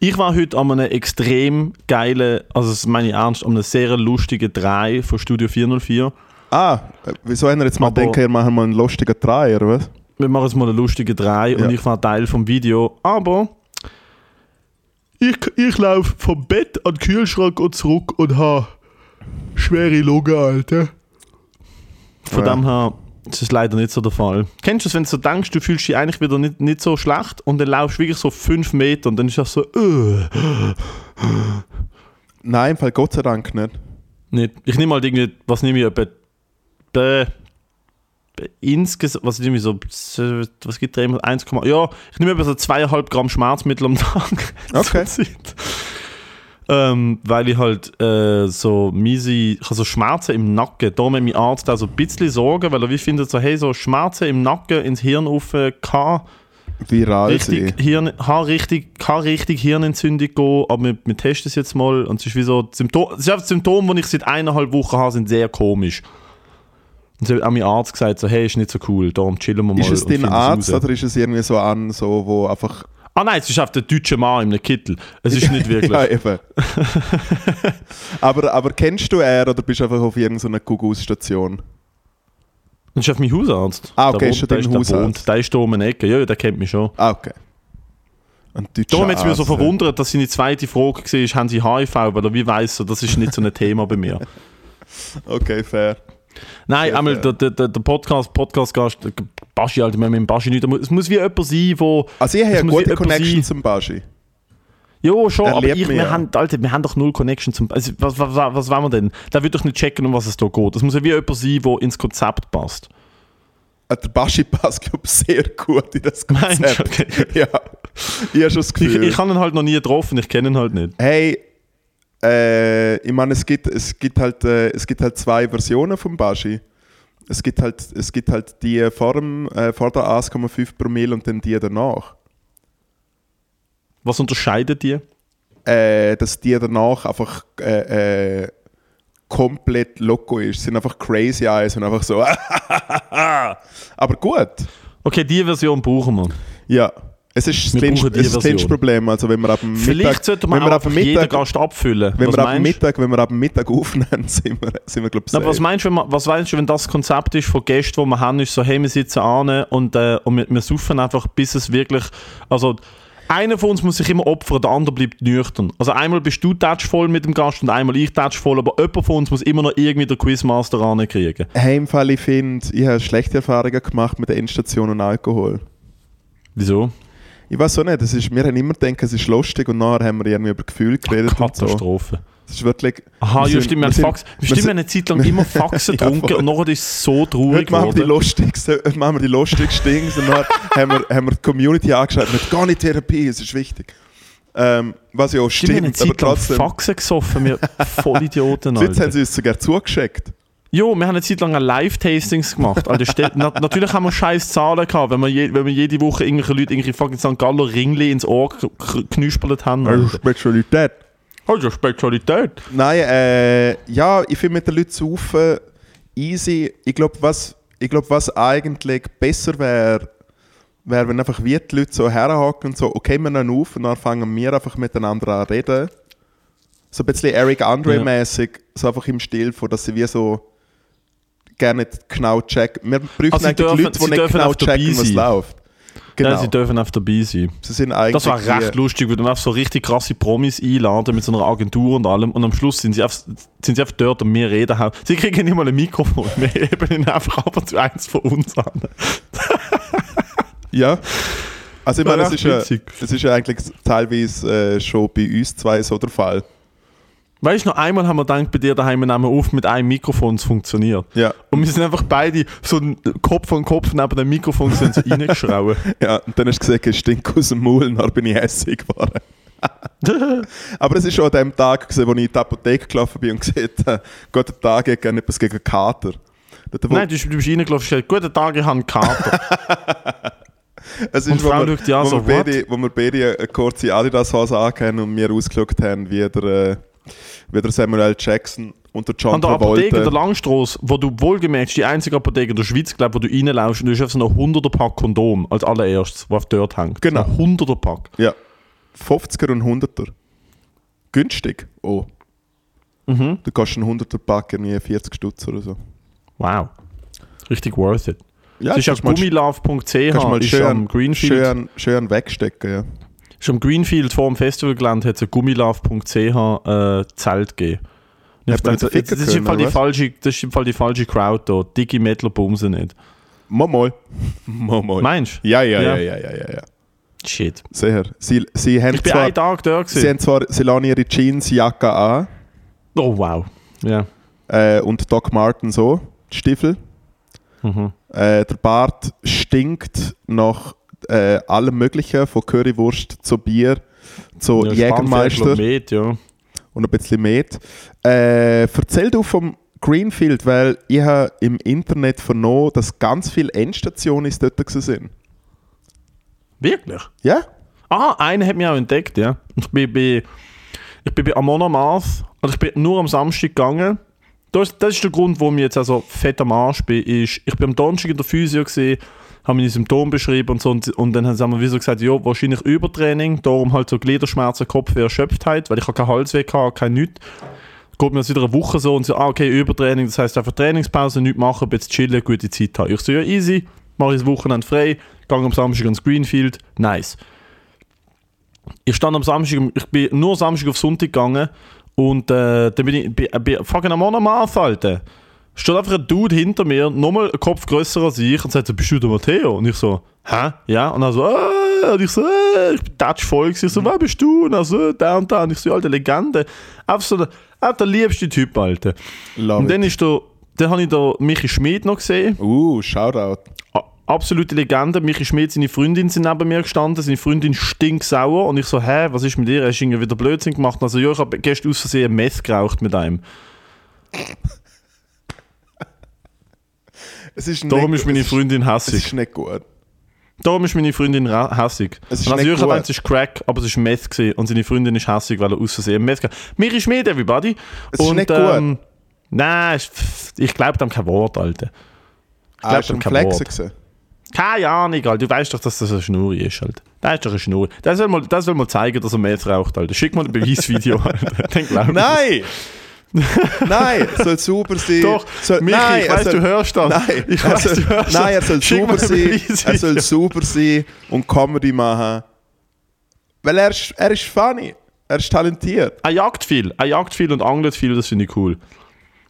Ich war heute an einem extrem geilen, also das meine ich ernst, an einem sehr lustigen Drei von Studio 404. Ah, äh, wieso haben wir jetzt mal Aber- gedacht, wir machen mal einen lustigen Drei, oder was? Wir machen jetzt mal einen lustigen Drei und Ja. ich war Teil vom Video. Aber ich, ich laufe vom Bett an den Kühlschrank und zurück und habe schwere Lunge, Alter. Von Ja. dem her ist das leider nicht so der Fall. Kennst du es, wenn du so denkst, du fühlst dich eigentlich wieder nicht, nicht so schlecht und dann laufst du wirklich so fünf Meter und dann ist das so, äh, Nein, im Fall Gott sei Dank nicht. nicht. Ich nehme halt irgendwie, was nehme ich, etwa, be, be, insgesamt, was nehme ich so, was gibt da immer, 1, ja, ich nehme etwa so zweieinhalb Gramm Schmerzmittel am Tag. <laughs> Okay. Ähm, weil ich halt äh, so miese, ich habe so Schmerzen im Nacken. Da hat mein Arzt auch so ein bisschen Sorgen, weil er wie findet so, hey, so Schmerzen im Nacken ins Hirn auf kann Viral richtig, sein. Hirn, kann richtig, kann richtig Hirnentzündung gehen, aber wir, wir testen es jetzt mal. Und es ist wie so, es ist einfach die Symptome, die ich seit eineinhalb Wochen habe, sind sehr komisch. Und hat auch mein Arzt gesagt, so, hey, ist nicht so cool, darum chillen wir mal. Ist es dein Arzt oder ist es irgendwie so an, so, wo einfach. Ah nein, es ist einfach der deutsche Mann in einem Kittel. Es ist nicht wirklich. <laughs> ja, eben. <laughs> aber, aber kennst du er oder bist du einfach auf irgendeiner Gugus-Station? Das ist auf mein Hausarzt. Ah, okay, Der ist schon der dein der Hausarzt. wohnt. Der ist da um eine Ecke. Ja, ja, der kennt mich schon. Ah, okay. Ein Darum hat es mich so verwundert, dass seine zweite Frage war, haben sie HIV? Weil er wie weiss, so, das ist nicht so ein Thema bei mir. <laughs> Okay, fair. Nein, einmal fair. der, der, der Podcast, Podcast-Gast, Baschi, Alter, wir haben mit dem Baschi nicht. Es muss wie jemand sein, wo. Also ich habe wie gute Connection sein- zum Baschi. Ja, schon, Er aber ich, wir, ja. haben, Alter, wir haben doch null Connection zum. Also, was, was, was, was wollen wir denn? Der wird doch nicht checken, um was es da geht. Es muss ja wie jemand sein, der ins Konzept passt. Äh, Der Baschi passt, glaube ich, sehr gut in das Meinst du? Konzept. Okay. <laughs> Ja. Ich habe schon das Ich, Gefühl. ich habe ihn halt noch nie getroffen, ich kenne ihn halt nicht. Hey, äh, ich meine, es gibt, es, gibt halt, äh, es gibt halt zwei Versionen vom Baschi. Es gibt halt, es gibt halt die vor, dem, äh, vor der 1,5 Promille und dann die danach. Was unterscheidet die? Äh, dass die danach einfach äh, äh, komplett loco ist. Sind einfach crazy eyes und einfach so. <laughs> Aber gut. Okay, die Version brauchen wir. Ja. Es ist das Wir das kleinste Problem. Also wenn wir ab dem Vielleicht Mittag, sollte wenn man wir ab dem jeden Mittag, Gast abfüllen. wenn was wir ab dem? Mittag, wenn wir ab dem Mittag <laughs> aufnehmen, sind wir, sind wir glaube ich, was safe. meinst, du, wenn man, was meinst du, wenn das Konzept ist von Gästen, die wir haben, ist so, hey, wir sitzen an und, äh, und wir, wir saufen einfach, bis es wirklich, also einer von uns muss sich immer opfern, der andere bleibt nüchtern. Also einmal bist du voll mit dem Gast und einmal ich voll, aber jemand von uns muss immer noch irgendwie den Quizmaster rankriegen. Hey, im Fall, ich finde, ich habe schlechte Erfahrungen gemacht mit der Endstation und Alkohol. Wieso? Ich weiß auch nicht, das ist, wir haben immer gedacht, es ist lustig und nachher haben wir irgendwie über Gefühle geredet und so. Katastrophe. Das ist wirklich... Aha, wir ja, stimmt, wir haben Fax, wir stimmt, wir sind- haben eine Zeit lang immer <laughs> Faxen Ja, getrunken voll. und nachher ist es so traurig Heute machen wir die geworden. heute machen wir die lustigsten Dinge und dann haben wir, haben wir die Community angeschaut mit gar nicht Therapie, es ist wichtig. Ähm, was ja auch Stimmt, wir haben eine stimmt, Zeit lang trotzdem... Faxen gesoffen, wir <laughs> Vollidioten, Jetzt haben Alter. sie uns sogar zugeschickt. Jo, wir haben eine Zeit lang Live-Tastings gemacht. Ste- na, natürlich haben wir scheiß Zahlen gehabt, wenn wir, je, wenn wir jede Woche irgendwelche Leute irgendwie fucking St. Galler Ringli ins Ohr knüspelt haben. Alter. Spezialität. Also Spezialität. Nein, äh, ja, ich finde mit den Leuten saufen easy. Ich glaube, was, ich glaub, was eigentlich besser wäre, wäre, wenn einfach wir die Leute so herhaken und so, okay, wir nehmen auf und dann fangen wir einfach miteinander an reden. So ein bisschen Eric Andre-mäßig, so einfach im Stil von, dass sie wie so gerne nicht genau checken. Wir prüfen Also eigentlich dürfen- Leute, die nicht genau checken, was sein. läuft. Genau. Ja, sie dürfen einfach dabei sein. sie sind eigentlich Das war recht lustig, weil man einfach so richtig krasse Promis einladen mit so einer Agentur und allem und am Schluss sind sie einfach, sind sie einfach dort und wir reden halt. Sie kriegen nicht mal ein Mikrofon, wir heben ihnen einfach ab und zu eins von uns an. Ja. Also ich meine, es ist, ja, es ist ja eigentlich teilweise äh, schon bei uns zwei so der Fall. Weißt du, noch einmal haben wir gedacht, bei dir daheim nehmen wir auf mit einem Mikrofon, es funktioniert. Ja. Und wir sind einfach beide so Kopf an Kopf neben dem Mikrofon sind so <laughs> reingeschrauen. Ja, und dann hast du gesagt, es stinkt aus dem Maul, und dann bin ich hässlich geworden. <laughs> Aber es war schon an dem Tag, gewesen, wo ich in die Apotheke gelaufen bin und gesagt habe, guten Tag, ich gerne etwas gegen Kater. Dort, Nein, du, bist- du bist reingelaufen und gesagt, guten Tag, ich habe einen Kater. <laughs> es und die wo wir, wo, so, wir beide, wo wir beide eine kurze Adidas-Hose angehabt und mir ausgeschaut haben, wie der, äh, wie der Samuel L. Jackson und der John An der Apotheke in der Travolta. Langstrasse, wo du wohlgemerkt, die einzige Apotheke in der Schweiz, glaub, wo du reinlaufst und du hast so noch 100er Pack Kondom als allererstes, was dort hängt. Genau. So ein 100er Pack. Ja. 50er und 100er. Günstig. Oh. Mhm. Du kostet einen 100er Pack irgendwie 40 Stutz oder so. Wow. Richtig worth it. Ja, es ist ja kannst gummilove.ch, kannst ist schön, am Greenfield. schön, schön wegstecken, ja. Ist am Greenfield vor dem Festivalgelände hat es ein gummilove.ch äh, Zelt gegeben. Hat man dachte, ficken das, ist im Fall die was? falsche, das ist im Fall die falsche Crowd da. Dicke Mettler bumsen nicht. Mal mal. Mal mal. Meinst du? Ja, ja, ja, Ja. ja, ja, ja. Shit. Sehr. Sie, sie haben Ich bin zwar, einen Tag da sie gewesen. haben zwar, sie lassen ihre Jeansjacke an Oh wow. Ja. äh, und Doc Marten so, Stiefel. Mhm. Äh, der Bart stinkt nach äh, allem Möglichen, von Currywurst zu Bier, zu Ja, Jägermeister Met, ja. und ein bisschen Met. Äh, erzähl du vom Greenfield, weil ich habe im Internet vernommen, dass ganz viele Endstationen dort sind. Wirklich? Ja? Ah, einer hat mich auch entdeckt, ja. Ich bin bei, ich bin bei Amon Amarth, also ich bin nur am Samstag gegangen. Das, das ist der Grund, warum ich jetzt also fett am Arsch bin, ist, ich bin am Donnerstag in der Physio gesehen, haben meine Symptome beschrieben und so und, und dann haben wir wie so gesagt, ja, wahrscheinlich Übertraining, darum halt so Gliederschmerzen, Kopfweh, Erschöpftheit, weil ich habe keinen Halsweh hatte, kein nichts. Geht mir jetzt wieder eine Woche so und so, ah, okay, Übertraining, das heißt einfach Trainingspause, nichts machen, ein bisschen chillen, gute Zeit haben. Ich so, ja, easy, mache ich das Wochenende frei, gehe am Samstag ans Greenfield, nice. Ich stand am Samstag, ich bin nur Samstag auf Sonntag gegangen und äh, dann bin ich bei, bei fucking am Monomath, Alter. Steht einfach ein Dude hinter mir, nochmal einen Kopf grösser als ich und sagt so, bist du der Matteo? Und ich so, hä? Ja? Und er so, äh, und ich so, äh, ich bin touch voll gewesen. Ich so, wer bist du? Und er so, da und da. Und ich so, alte Legende. Einfach so der, einfach der liebste Typ, Alter. Love Und dann it. ist der, dann habe ich da Michi Schmid noch gesehen. Uh, Shoutout. Absolute Legende. Michi Schmidt, seine Freundin sind neben mir gestanden. Seine Freundin stinksauer. Und ich so, hä, was ist mit dir? Hast du irgendwie wieder Blödsinn gemacht? Also, ja, ich habe gestern aus Versehen Meth geraucht mit einem. <laughs> Es ist Darum nicht, ist meine es Freundin Es hässig. ist nicht gut. Darum ist meine Freundin hässig. Es ist Und ich gut. gedacht, es ist Crack, aber es ist Meth gewesen. Und seine Freundin ist hässig, weil er aus Versehen Meth hat. Michi Schmidt, everybody. Es ist Und, nicht ähm, Nein, ist- pff, ich glaube dem kein Wort, Alter. Ah, glaub, ist am kein Flexen Wort. gewesen. Keine Ahnung, Alter. Du weißt doch, dass das eine Schnur ist, Alter. Das ist doch eine Schnur. Das soll mal, das soll mal zeigen, dass er Meth raucht, Alter. Schick mal ein Beweisvideo, <laughs> Alter. Dann glaub ich <laughs> Nein! nein, soll sauber sein. Doch, soll, Michi, nein, ich weiss, soll, du hörst das. Nein, Ich weiss, soll, du hörst nein, er soll sauber sein. Er soll sauber sein und Comedy machen. Weil er ist, er ist funny. Er ist talentiert. Er jagt viel. Er jagt viel und angelt viel, das finde ich cool.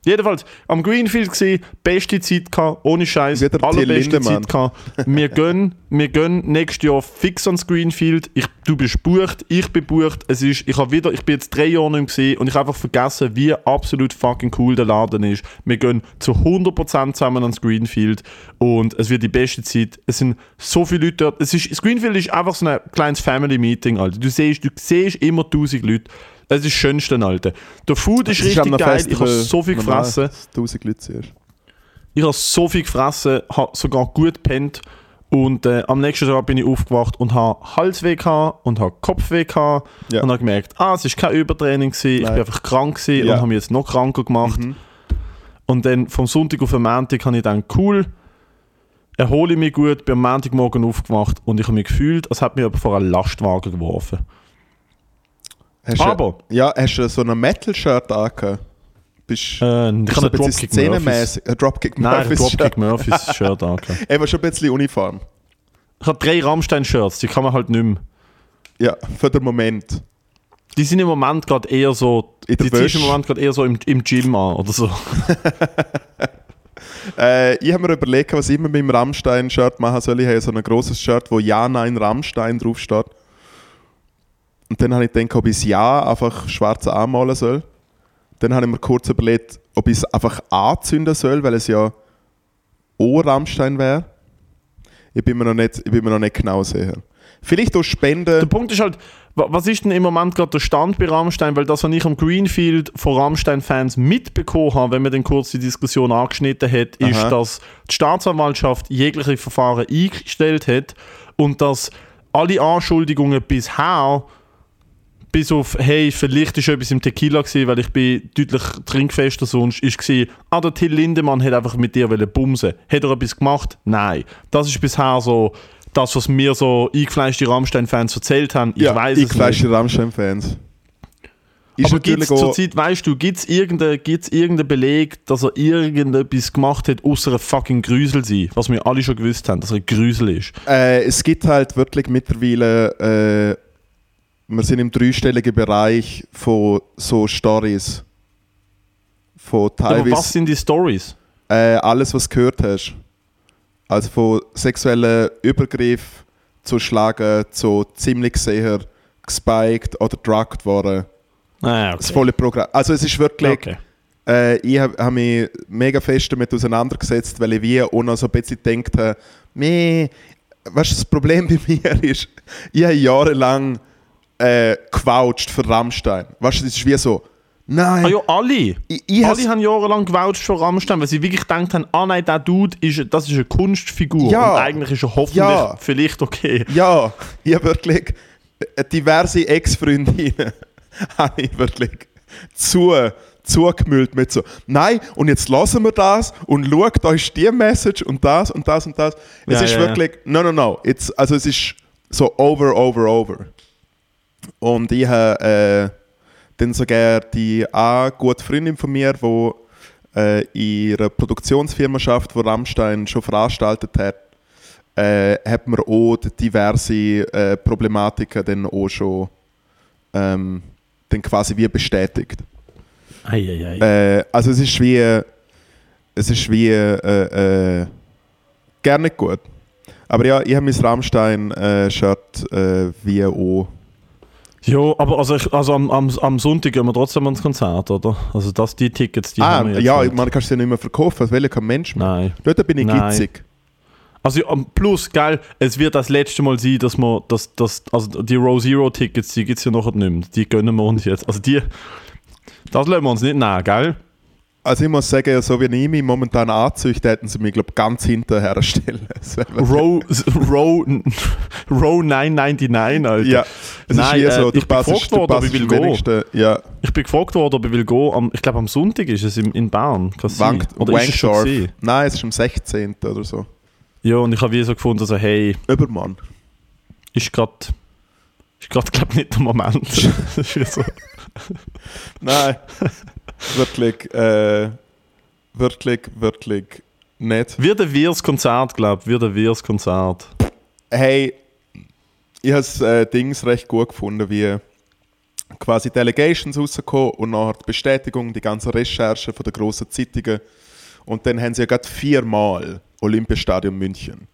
Jedenfalls, am Greenfield gesehen, beste Zeit gehabt, ohne Scheiß, allerbeste. Zeit gehabt. Wir gehen, wir gehen nächstes Jahr fix ans Greenfield. Ich, du bist bucht, ich bin bucht. Es ist, ich, wieder, ich bin jetzt drei Jahre nicht gesehen und ich habe einfach vergessen, wie absolut fucking cool der Laden ist. Wir gehen zu 100% zusammen ans Greenfield und es wird die beste Zeit. Es sind so viele Leute dort. Es ist, das Greenfield ist einfach so ein kleines Family-Meeting, Alter. Du siehst, du siehst immer 1000 Leute. Es ist das Schönste, Alter. Der Food ist Es richtig geil. Ich habe so viel gefressen. dass 1000 Leute siehst. Ich habe so viel gefressen, habe sogar gut gepennt. Und äh, am nächsten Tag bin ich aufgewacht und habe Halsweh gehabt und habe Kopfweh gehabt. Ja. Und habe gemerkt, ah, es ist kein Übertraining, gewesen, ich bin einfach krank gewesen Ja. und habe mich jetzt noch kranker gemacht. Mhm. Und dann vom Sonntag auf den Montag habe ich dann cool, erhole ich mich gut, bin am Montagmorgen aufgewacht und ich habe mich gefühlt, als hätte mich jemand vor einen Lastwagen geworfen. Hast du- Aber- Ja, hast du so ein Metal-Shirt angehabt? Bist Äh, ich bist ein Dropkick Murphys. Ein Dropkick Nein, ein Murphys Dropkick Shirt. Murphys Shirt angehabt. <laughs> Eben schon ein bisschen Uniform. Ich habe drei Rammstein-Shirts, die kann man halt nicht mehr. Ja, für den Moment. Die sind im Moment gerade eher so. In die ziehst du im. Moment gerade eher so im, im Gym an oder so. <laughs> Äh, ich habe mir überlegt, was ich mit meinem Rammstein-Shirt machen soll. Ich habe so ein grosses Shirt, wo Ja, Nein, Rammstein draufsteht. Und dann habe ich gedacht, ob ich das Ja einfach schwarz anmalen soll. Dann habe ich mir kurz überlegt, ob ich es einfach anzünden soll, weil es ja auch Rammstein wäre. Ich bin mir noch nicht, ich bin mir noch nicht genau sicher. Vielleicht auch Spenden. Der Punkt ist halt, wa- was ist denn im Moment gerade der Stand bei Rammstein? Weil das, was ich am Greenfield von Rammstein-Fans mitbekommen habe, wenn man dann kurz die Diskussion angeschnitten hat, ist, Aha. dass die Staatsanwaltschaft jegliche Verfahren eingestellt hat und dass alle Anschuldigungen bisher bis auf, hey, vielleicht ist etwas im Tequila gewesen, weil ich bin deutlich trinkfester sonst, ist gewesen, ah, der Till Lindemann hat einfach mit dir bumsen. Hat er etwas gemacht? Nein. Das ist bisher so das, was mir so eingefleischte Rammstein-Fans erzählt haben. Ich weiß es nicht. eingefleischte Rammstein-Fans. Ist Aber gibt es zurzeit, weißt du, gibt es irgendeinen gibt's irgendeinen Beleg, dass er irgendetwas gemacht hat, außer ein fucking Grüsel sein? Was wir alle schon gewusst haben, dass er ein Grüsel ist. Äh, es gibt halt wirklich mittlerweile, äh, wir sind im dreistelligen Bereich von so Stories. Von Aber was teilweise sind die Stories? äh, alles, was du gehört hast. Also von sexuellen Übergriff zu Schlagen, zu ziemlich sicher gespiked oder drugged worden. Ah, Das okay. volle Programm. Also es ist wirklich, okay. äh, ich habe hab mich mega fest damit auseinandergesetzt, weil ich wie auch noch so ein bisschen gedacht habe, nee, weißt du, das Problem bei <laughs> mir ist, ich habe jahrelang äh, gewoucht für Rammstein. Weißt du, das ist wie so, nein, Ah ja, alle. ich, ich has- alle haben jahrelang gewoucht für Rammstein, weil sie wirklich gedacht haben, ah nein, der Dude, ist, das ist eine Kunstfigur. Ja. Und eigentlich ist er hoffentlich Ja. vielleicht okay. Ja, ich habe wirklich äh, diverse Ex-Freundinnen <laughs> habe ich wirklich zu, zugemüllt mit so, nein, und jetzt lassen wir das und schaut, da ist die Message und das und das und das. Es Ja, ist ja. wirklich, no, no, no, it's, also es ist so over, over, over. Und ich habe äh, dann sogar die eine gute Freundin von mir, die äh, in ihrer Produktionsfirma schafft, die Rammstein schon veranstaltet hat, äh, hat man auch diverse äh, Problematiken dann auch schon ähm, dann quasi wie bestätigt. Eieiei. Äh, also es ist wie es ist wie äh, äh, gar nicht gut. Aber ja, ich habe mein Rammstein-Shirt äh, wie auch. Ja, aber also, ich, also am, am, am Sonntag gehen wir trotzdem ans Konzert, oder? Also das, die Tickets, die ah, haben wir jetzt ja, nicht. man kann es ja nicht mehr verkaufen, als welcher kein Mensch mehr. Nein. Dort bin ich Nein. gitzig. Also plus, geil, es wird das letzte Mal sein, dass wir, dass, dass, also die Row Zero Tickets, die gibt es ja nachher nicht mehr. Die gönnen wir uns jetzt. Also die, das lassen wir uns nicht nehmen, gell? Also ich muss sagen, so wie ich mich momentan anzüchte, hätten sie mich, glaube ganz hinterher stellen. <laughs> Row, Row, Row 999, Alter. ja, es Nein, ist wie so, äh, ich bin gefragt worden, ob ich will wenigsten. Ja, Ich bin gefragt worden, ob ich will gehen. Am, ich glaube, am Sonntag ist es in, in Bern. Wank, Oder ist es? Nein, es ist am 16. oder so. Ja, und ich habe wie so gefunden, also, hey, Übermann. ist gerade, ist gerade, glaube nicht der Moment. <laughs> das ist wie so. Nein, wirklich, äh, wirklich, wirklich nicht. Wird ein wirres Konzert, glaube ich. Wird ein wirres Konzert. Hey, ich habe das äh, Dings recht gut gefunden, wie quasi Delegations rausgekommen und nachher die Bestätigung, die ganzen Recherchen von den grossen Zeitungen. Und dann haben sie ja gerade viermal Olympiastadion München.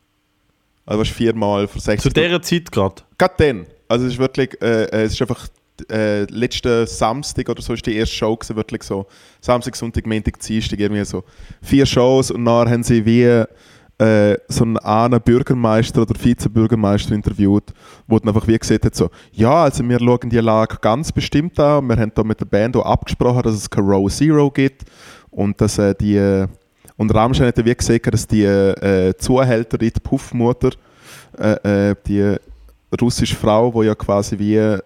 Also was viermal für 60 Zu dieser Zeit gerade. Gerade dann. Also es ist wirklich, äh, äh, es ist einfach äh, letzten Samstag oder so ist die erste Show gewesen, wirklich so. Samstag, Sonntag, Montag, Dienstag, irgendwie so. Vier Shows und nachher haben sie wie äh, so einen Bürgermeister oder Vizebürgermeister interviewt, wo dann einfach wie gesagt hat so, ja, also wir schauen die Lage ganz bestimmt an. Wir haben da mit der Band auch abgesprochen, dass es keine Row Zero gibt und dass äh, die und Rammstein hat ja wie gesagt, dass die äh, Zuhälterin, die Puffmutter, äh, äh, die russische Frau, die ja quasi wie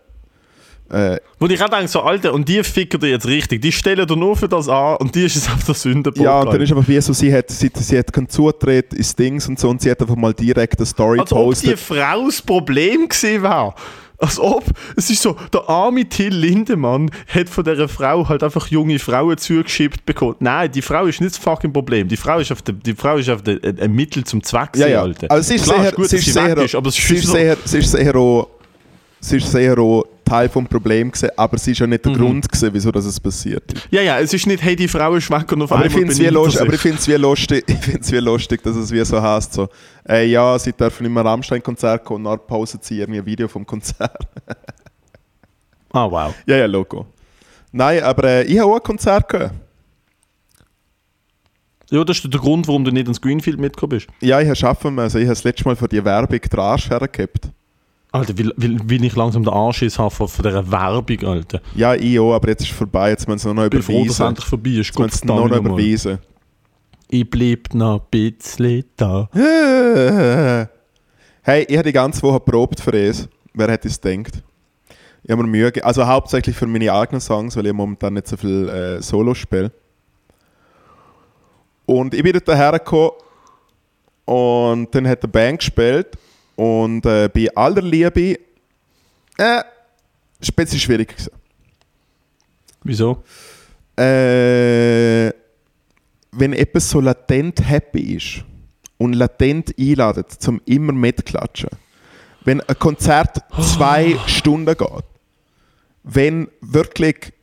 äh, Wo ich auch denke, so, Alter, und die ficken dir jetzt richtig. Die stellen dir nur für das an und die ist es auf der Sündenbock. ja, und dann ist einfach wie so, sie hat, sie, sie hat keinen Zutritt ins Dings und so und sie hat einfach mal direkt eine Story Als ob die gepostet. Frau das Problem gewesen wäre. Als ob, es ist so, der arme Till Lindemann hat von dieser Frau halt einfach junge Frauen zugeschickt bekommen. Nein, die Frau ist nicht das fucking Problem. Die Frau ist auf der, die Frau ist auf der, ein ein Mittel zum Zweck, Ja, ja. Alter. Also sie ist Klar, sehr, gut, sie ist sie weg sehr, ist, aber es ist sie ist so, sehr, sie ist sehr auch, sie ist sehr auch Teil vom Problem gewesen, aber sie ist ja nicht der Mhm. Grund gewesen, wieso das es passiert ist. Ja, ja, es ist nicht, hey, die Frau ist weg und auf Aber ich einmal finde es wie, er lustig, aber ich sich. find's wie lustig, <laughs> ich find's wie lustig, dass es wie so heißt, so, äh, ja, sie dürfen nicht mehr Rammstein-Konzert kommen, und dann pausen sie irgendwie ein Video vom Konzert. <laughs> Ah, wow. ja, ja, Logo. Nein, aber äh, ich habe auch ein Konzert gehört. Ja, das ist der Grund, warum du nicht ins Greenfield mitgekommen bist. Ja, ich habe schaffen müssen. Ich habe das letzte Mal für die Werbung den Arsch hergehabt. Alter, wie, wie, wie ich langsam den Anschiss habe von, von dieser Werbung, Alter. Ja, ich auch, aber jetzt ist es vorbei. Jetzt müssen sie noch Ich bin froh, dass es überweisen. endlich vorbei ist. Jetzt müssen noch nochmal. überweisen. Ich bleib noch ein bisschen da. <laughs> Hey, ich habe die ganze Woche probt für es. Wer hätte es gedacht? Ich habe mir Mühe gegeben. Also hauptsächlich für meine eigenen Songs, weil ich momentan nicht so viel äh, Solo spiele. Und ich bin dort hergekommen und dann hat der Band gespielt und äh, bei aller Liebe äh, ist ein bisschen schwierig gewesen. Wieso? Äh, wenn etwas so latent happy ist und latent einladet, zum immer mitklatschen. Wenn ein Konzert <gasps> zwei Stunden geht. Wenn wirklich,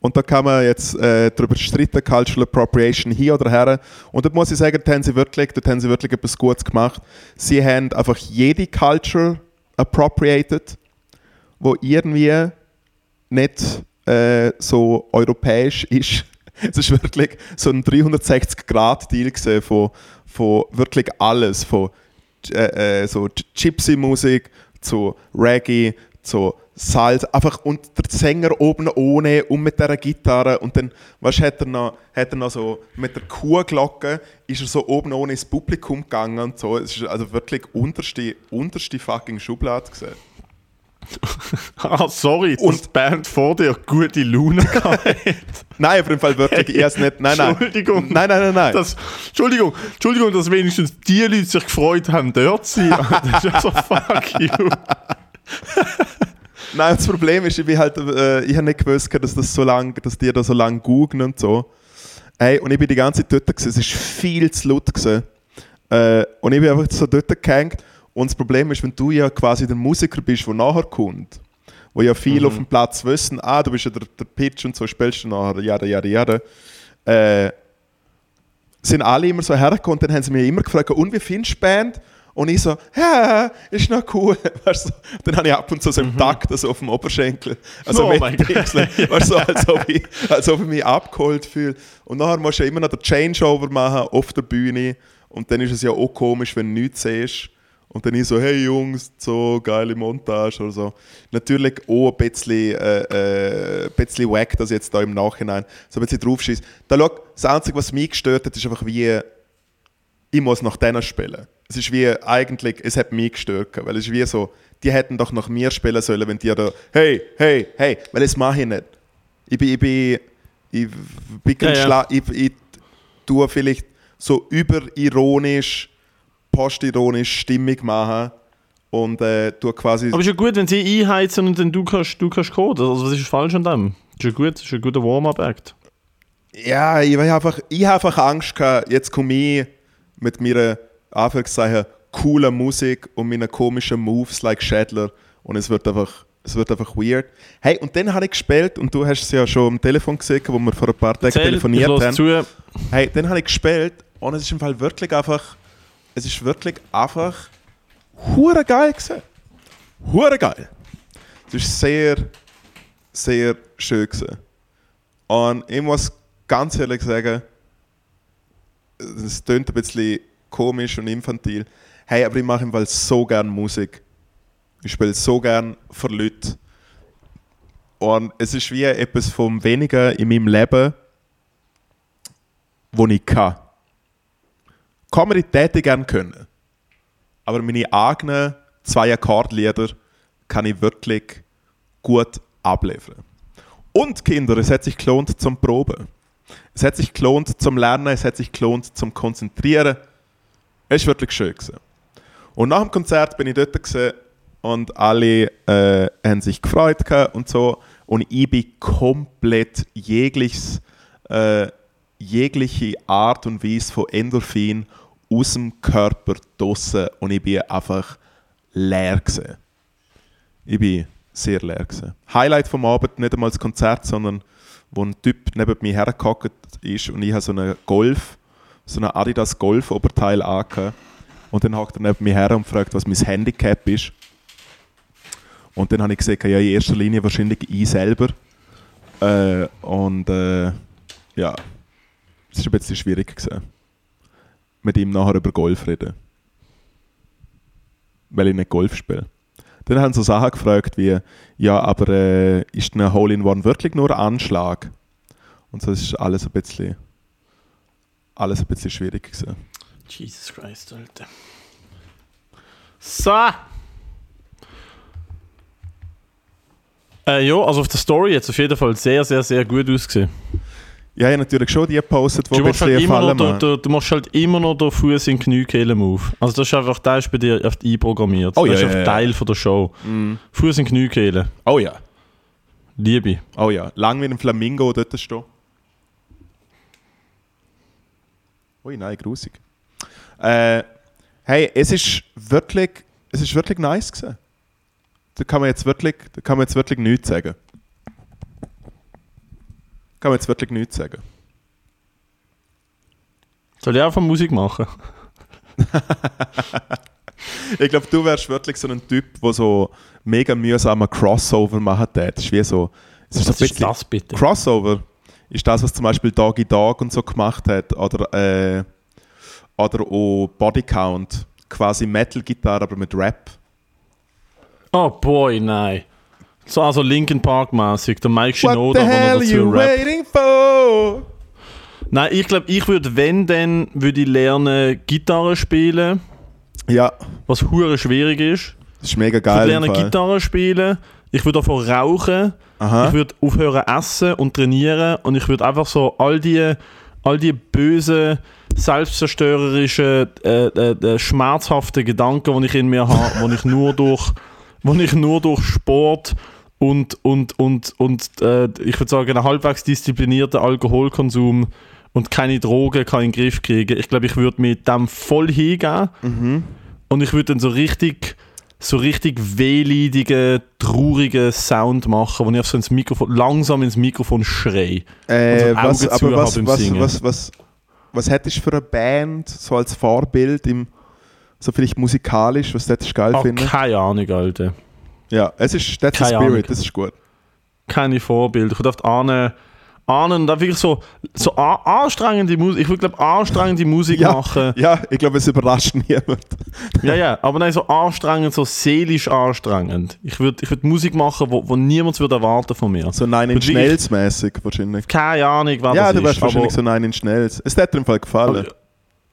und da kann man jetzt äh, darüber streiten, Cultural Appropriation hier oder her, und dort muss ich sagen, dort haben sie wirklich, dort haben sie wirklich etwas Gutes gemacht. Sie haben einfach jede Culture appropriated, wo irgendwie nicht äh, so europäisch ist. <laughs> Es ist wirklich so ein 360-Grad-Deal gewesen von, von wirklich alles. Von äh, äh, so Gypsy-Musik zu Reggae, zu Salz. Einfach und der Sänger oben ohne und mit dieser Gitarre. Und dann, weißt, hat er noch, hat er noch so mit der Kuhglocke ist er so oben ohne ins Publikum gegangen und so. Es ist also wirklich unterste, unterste fucking Schublade gewesen. <laughs> Ah, sorry, Und- die Band vor dir gute Laune <laughs> gehabt. Nein, auf jeden Fall wirklich erst nicht. Nein, nein. Entschuldigung. Nein, nein, nein, nein. Das, Entschuldigung, Entschuldigung, dass wenigstens die Leute sich gefreut haben, dort zu sein. <laughs> Das ist ja so fuck you. Nein, das Problem ist, ich, bin halt, äh, ich habe nicht gewusst, dass, das so lang, dass die da so lange googeln und so. Hey, und ich bin die ganze Zeit dort, gewesen. es war viel zu laut. Gewesen. Äh, und ich bin einfach so dort gehängt. Und das Problem ist, wenn du ja quasi der Musiker bist, der nachher kommt, wo ja viele auf dem Platz wissen, ah, du bist ja der, der Pitch und so spielst du nachher, jada, jada, jada, äh, sind alle immer so hergekommen und dann haben sie mich immer gefragt, und wie findest du die Band? Und ich so, ja, ist noch cool. <laughs> Weißt du, dann habe ich ab und zu so im Takt also auf dem Oberschenkel. Also Oh mit. Pixeln. <laughs> <laughs> Weißt du, als ob, ich, als ob ich mich abgeholt fühle. Und nachher musst du ja immer noch den Changeover machen auf der Bühne. Und dann ist es ja auch komisch, wenn du nichts siehst. Und dann ich so, hey Jungs, so geile Montage oder so. Natürlich auch ein bisschen, äh, äh, ein bisschen wack, dass ich jetzt da im Nachhinein so ein bisschen drauf schieße. Da schau, das Einzige, was mich gestört hat, ist einfach wie, ich muss nach denen spielen. Es ist wie eigentlich, es hat mich gestört, weil es ist wie so, die hätten doch nach mir spielen sollen, wenn die da, hey, hey, hey, weil das mache ich nicht. Ich bin, ich bin, ich bin Ja, ja. Ich, ich tue vielleicht so überironisch, postironisch Stimmung machen und äh, tue quasi, Aber ist ja gut, wenn sie einheizen und dann du kannst, du kannst kommen. Also was ist falsch an dem? Ist ja gut, ist ein guter Warm-up-Act. ja, ich habe einfach, ich hab einfach Angst gehabt, jetzt komme ich mit meiner, Anführungszeichen, coolen Musik und meinen komischen Moves like Shadler und es wird einfach, es wird einfach weird. Hey, und dann habe ich gespielt und du hast es ja schon am Telefon gesehen, wo wir vor ein paar Tagen telefoniert haben. zu. Hey, dann habe ich gespielt und es ist im Fall wirklich einfach, es ist wirklich einfach hure geil gewesen. Hure geil. Es ist sehr, sehr schön gewesen. Und ich muss ganz ehrlich sagen, es klingt ein bisschen komisch und infantil. Hey, aber ich mache im Fall so gern Musik. Ich spiele so gern für Leute. Und es ist wie etwas vom Wenigen in meinem Leben, wo ich kann. Comedy hätte ich gerne können. Aber meine eigenen zwei Akkordlieder kann ich wirklich gut abliefern. Und Kinder, es hat sich gelohnt zum Proben. Es hat sich gelohnt zum Lernen, es hat sich gelohnt zum Konzentrieren. Es war wirklich schön. Gewesen. Und nach dem Konzert bin ich dort und alle äh, haben sich gefreut und so. Und ich bin komplett jegliches, äh, jegliche Art und Weise von Endorphin aus dem Körper draussen und ich bin einfach leer gewesen. Ich bin sehr leer gewesen. Highlight vom Abend, nicht einmal das Konzert, sondern wo ein Typ neben mir hergehockt ist und ich habe so einen Golf, so einen Adidas Golf Oberteil angehabt. Und dann hockt er neben mir her und fragt, was mein Handicap ist. Und dann habe ich gesagt, ja, in erster Linie wahrscheinlich ich selber. Äh, und äh, ja, es ist ein bisschen schwierig gewesen, mit ihm nachher über Golf reden. Weil ich nicht Golf spiele. Dann haben sie so Sachen gefragt wie, ja, aber äh, ist ein Hole-in-One wirklich nur ein Anschlag? Und so ist alles ein bisschen, alles ein bisschen schwierig gewesen. Jesus Christ, Alter. So. Äh, ja, also auf der Story jetzt auf jeden Fall sehr, sehr, sehr gut ausgesehen. Ja, ich habe natürlich schon die gepostet, wo Du machst, halt immer noch, du, machen. du, machst halt immer noch den Fuß in die Kniekehle-Move. Also das ist einfach, der ist bei dir oft einprogrammiert. Oh das ja, ist ja, einfach ja. Teil von der Show. Mm. Fuß in die Kniekehle. Oh ja, Liebe. oh ja. Lang wie ein Flamingo dort stehen. Ui, nein, grusig. Äh, hey, es ist wirklich, es ist wirklich nice gewesen. Da kann man jetzt wirklich, da kann man jetzt wirklich nichts sagen. Kann man jetzt wirklich nichts sagen. Soll ich einfach Musik machen? <laughs> Ich glaube, du wärst wirklich so ein Typ, der so mega mühsamer Crossover machen tät. Das ist wie so. Es ist so Was ein ist bisschen- das bitte? Crossover ist das, was zum Beispiel Doggy Dog und so gemacht hat. Oder, äh, oder auch Body Count. Quasi Metal-Gitarre, aber mit Rap. Oh boy, nein. So also Linkin Park mäßig, der Mike What Shinoda, the der hell you rappt. waiting for? Nein, ich glaube, ich würde, wenn dann, würde ich lernen Gitarre spielen, Ja, was hure schwierig ist. das ist mega Ich würde geil. lernen. Gitarre spielen, ich würde davon rauchen, Aha. ich würde aufhören essen und trainieren und ich würde einfach so all die, all die bösen, selbstzerstörerischen, äh, äh, äh, schmerzhaften Gedanken, die ich in mir habe, die ich nur durch, wo ich nur durch Sport und, und, und, und äh, ich würde sagen, einen halbwegs disziplinierten Alkoholkonsum und keine Drogen kann in den Griff kriegen. Ich glaube, ich würde mit dem voll hingehen Mhm. und ich würde dann so richtig so richtig wehleidigen, traurigen Sound machen, wo ich auf so ins Mikrofon, langsam ins Mikrofon schrei. Äh, Also was, Augen aber was, was, Singen. was, was, was hättest du für eine Band so als Vorbild im, so vielleicht musikalisch, was du geil Ah, findest? keine Ahnung, Alter. Ja, es ist, that's the spirit, Ahnung. das ist gut. Keine Vorbilder. Ich würde oft ahnen, ahnen und dann wirklich so, so anstrengende Musik, ich würde glaube anstrengende Musik Ja. machen. Ja, ich glaube, es überrascht niemand. Ja, ja, aber nein, so anstrengend, so seelisch anstrengend. Ich würde ich würd Musik machen, wo, wo niemand würde erwarten von mir. So Inch wirklich- Nails mäßig wahrscheinlich. Keine Ahnung, was Ja, das du wärst ist. wahrscheinlich so Nine Inch Nails. Es hat dir im Fall gefallen. aber,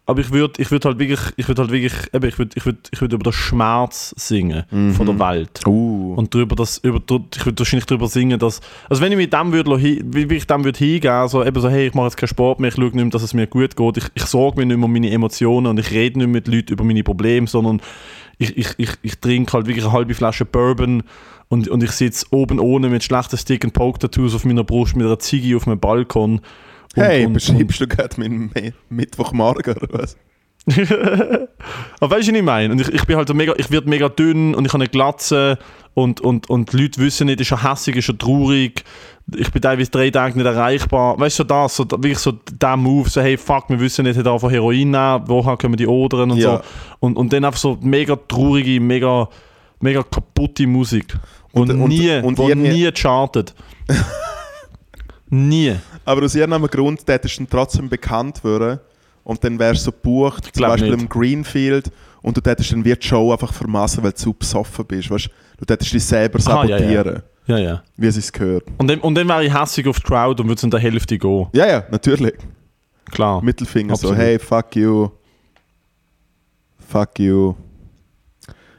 aber ich würde ich würd halt wirklich, ich würde halt wirklich, eben, ich würde ich würd, ich würd über den Schmerz singen von der Welt. uh. Und drüber das, über, ich würde wahrscheinlich darüber singen, dass, also wenn ich mit dem würde, wie ich dem würde hingehen, so eben so, hey, ich mache jetzt keinen Sport mehr, ich schaue nicht mehr, dass es mir gut geht, ich, ich sorge mir nicht mehr um meine Emotionen und ich rede nicht mit Leuten über meine Probleme, sondern ich, ich, ich, ich trinke halt wirklich eine halbe Flasche Bourbon und, und ich sitze oben ohne mit schlechten Stick and Poke Tattoos auf meiner Brust mit einer Ziege auf meinem Balkon. Und, hey, und, beschreibst du gerade meinen Mi- Mittwochmorgen oder was? <laughs> Aber weißt du, was ich meine? Und ich, ich bin halt so mega, ich werde mega dünn und ich habe eine Glatze und, und, und die Leute wissen nicht, ist er hässig, ist er traurig. Ich bin teilweise drei Tage nicht erreichbar. Weißt du, so das, so, wirklich so der Move, so hey, fuck, wir wissen nicht, er von Heroin nehmen, woher kommen die Odern und Ja. so. Und, und dann einfach so mega traurige, mega, mega kaputte Musik. Und, Und- und- nie, und irgendwie- nie chartet. <laughs> nie. Aber aus irgendeinem Grund tätest du dann trotzdem bekannt werden und dann wärst du so gebucht, zum Beispiel nicht. im Greenfield und du tätest dann wie die Show einfach vermassen, weil du zu besoffen bist. Weißt? Du tätest dich selber Aha, ja, ja. sabotieren, Ja, ja. wie es sich gehört. Und dann, und dann wäre ich hässig auf die Crowd und würde es in der Hälfte gehen. Ja, ja, natürlich. Klar. Mittelfinger Absolut. so, hey, fuck you. Fuck you.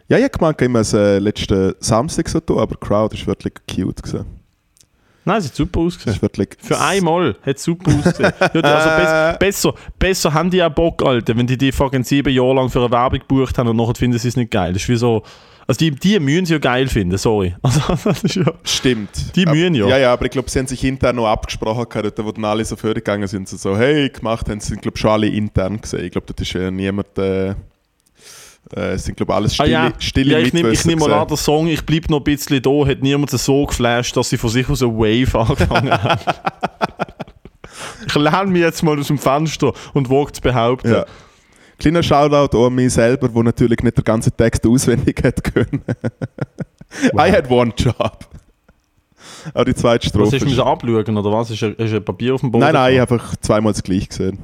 Ja, ich habe immer es äh, letzten Samstag so tun, aber die Crowd ist wirklich cute gewesen. Nein, sie hat super Das ausgesehen. Für einmal hat es super ausgesehen. <laughs> ja, also bess, besser, besser haben die auch Bock, Alter, wenn die die fucking sieben Jahre lang für eine Werbung gebucht haben und nachher finden sie es nicht geil. Das ist wie so. Also die, die müssen sie ja geil finden, sorry. <laughs> Also, das ja, Stimmt. Die mühen ja. Ja, ja, aber ich glaube, sie haben sich intern noch abgesprochen, gehabt, wo dann alle so vorgegangen sind, so, so hey, gemacht haben, sind glaube schon alle intern gesehen. Ich glaube, dort ist ja niemand, äh, äh, es sind glaube alles ah, stille, ja. stille ja, ich nehme ich nehm mal an, der Song «Ich bleib noch ein bisschen da» hat niemand so geflasht, dass sie von sich aus eine Wave <laughs> angefangen haben. ich lerne mich jetzt mal aus dem Fenster und wage zu behaupten. Ja. Kleiner Shoutout an mich selber, der natürlich nicht den ganzen Text auswendig hat können. <laughs> I had one job. Aber die zweite Was Strophe. hast du ist- müssen abschauen oder was? Ist ein, ist ein Papier auf dem Boden? nein, nein, ich habe einfach zweimal das gleiche gesehen.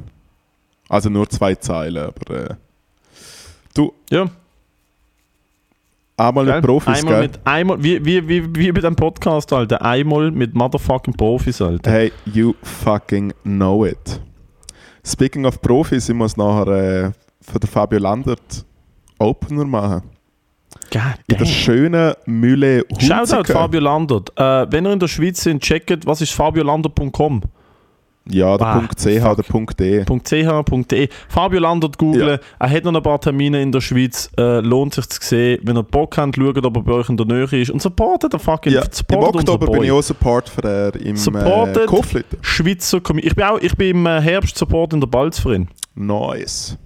Also nur zwei Zeilen, aber. Äh, du, Ja, einmal mit Profis, einmal gell? mit, einmal, wie, wie, wie, wie bei dem Podcast, Alter. Einmal mit motherfucking Profis, Alter. Hey, you fucking know it. Speaking of Profis, ich muss nachher äh, für den Fabio Landert Opener machen. God In der schönen Mühle Shoutout Hunziken. Fabio Landert. Äh, wenn ihr in der Schweiz sind, checkt, was ist fabiolandert.com. Ja, der Ah, .ch oder .de. .ch.de. Fabio Landert googlen. Er hat noch ein paar Termine in der Schweiz. Äh, lohnt sich zu sehen. Wenn ihr Bock habt, schaut, ob er bei euch in der Nähe ist. Und supportet den fucking Ja, Im supportet unseren Oktober bin ich auch Support-Verehr im äh, Supported. Koflitten. Schweizer Community. Ich bin auch ich bin im äh, Herbst Support in der Balzverein. Nice.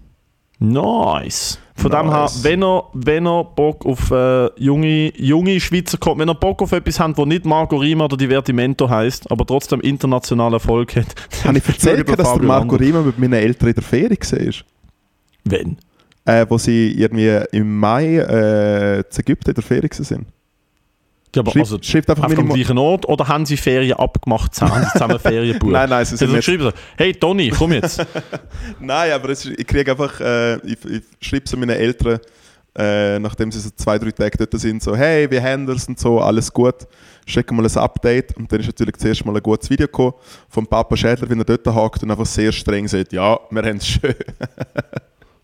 Nice. Von dem her, Nice. wenn ihr, wenn ihr Bock auf äh, junge, junge Schweizer kommt, wenn ihr Bock auf etwas habt, wo nicht Marco Rima oder Divertimento heisst, aber trotzdem internationalen Erfolg hat. <laughs> Habe ich erzählt, dass der Marco. Riemer mit meinen Eltern in der Ferie war? Wenn? Äh, wo sie irgendwie im Mai äh, zu Ägypten in der Ferie waren. Ja, aber Schreibt, also, schreibt einfach Mo gleichen Ort oder haben sie Ferien abgemacht zusammen, haben <laughs> sie zusammen Ferien gebucht? Nein, nein, sie sind geschrieben, so, hey Toni, komm jetzt. <laughs> Nein, aber es ist, ich kriege einfach, äh, ich, ich schreibe so meinen Eltern, äh, nachdem sie so zwei, drei Tage dort sind, so, hey, wie haben wir's und so, alles gut, schicken mal ein Update. Und dann ist natürlich zuerst mal ein gutes Video gekommen vom Papa Schädler, wie er dort hakt und einfach sehr streng sagt, ja, wir haben es schön.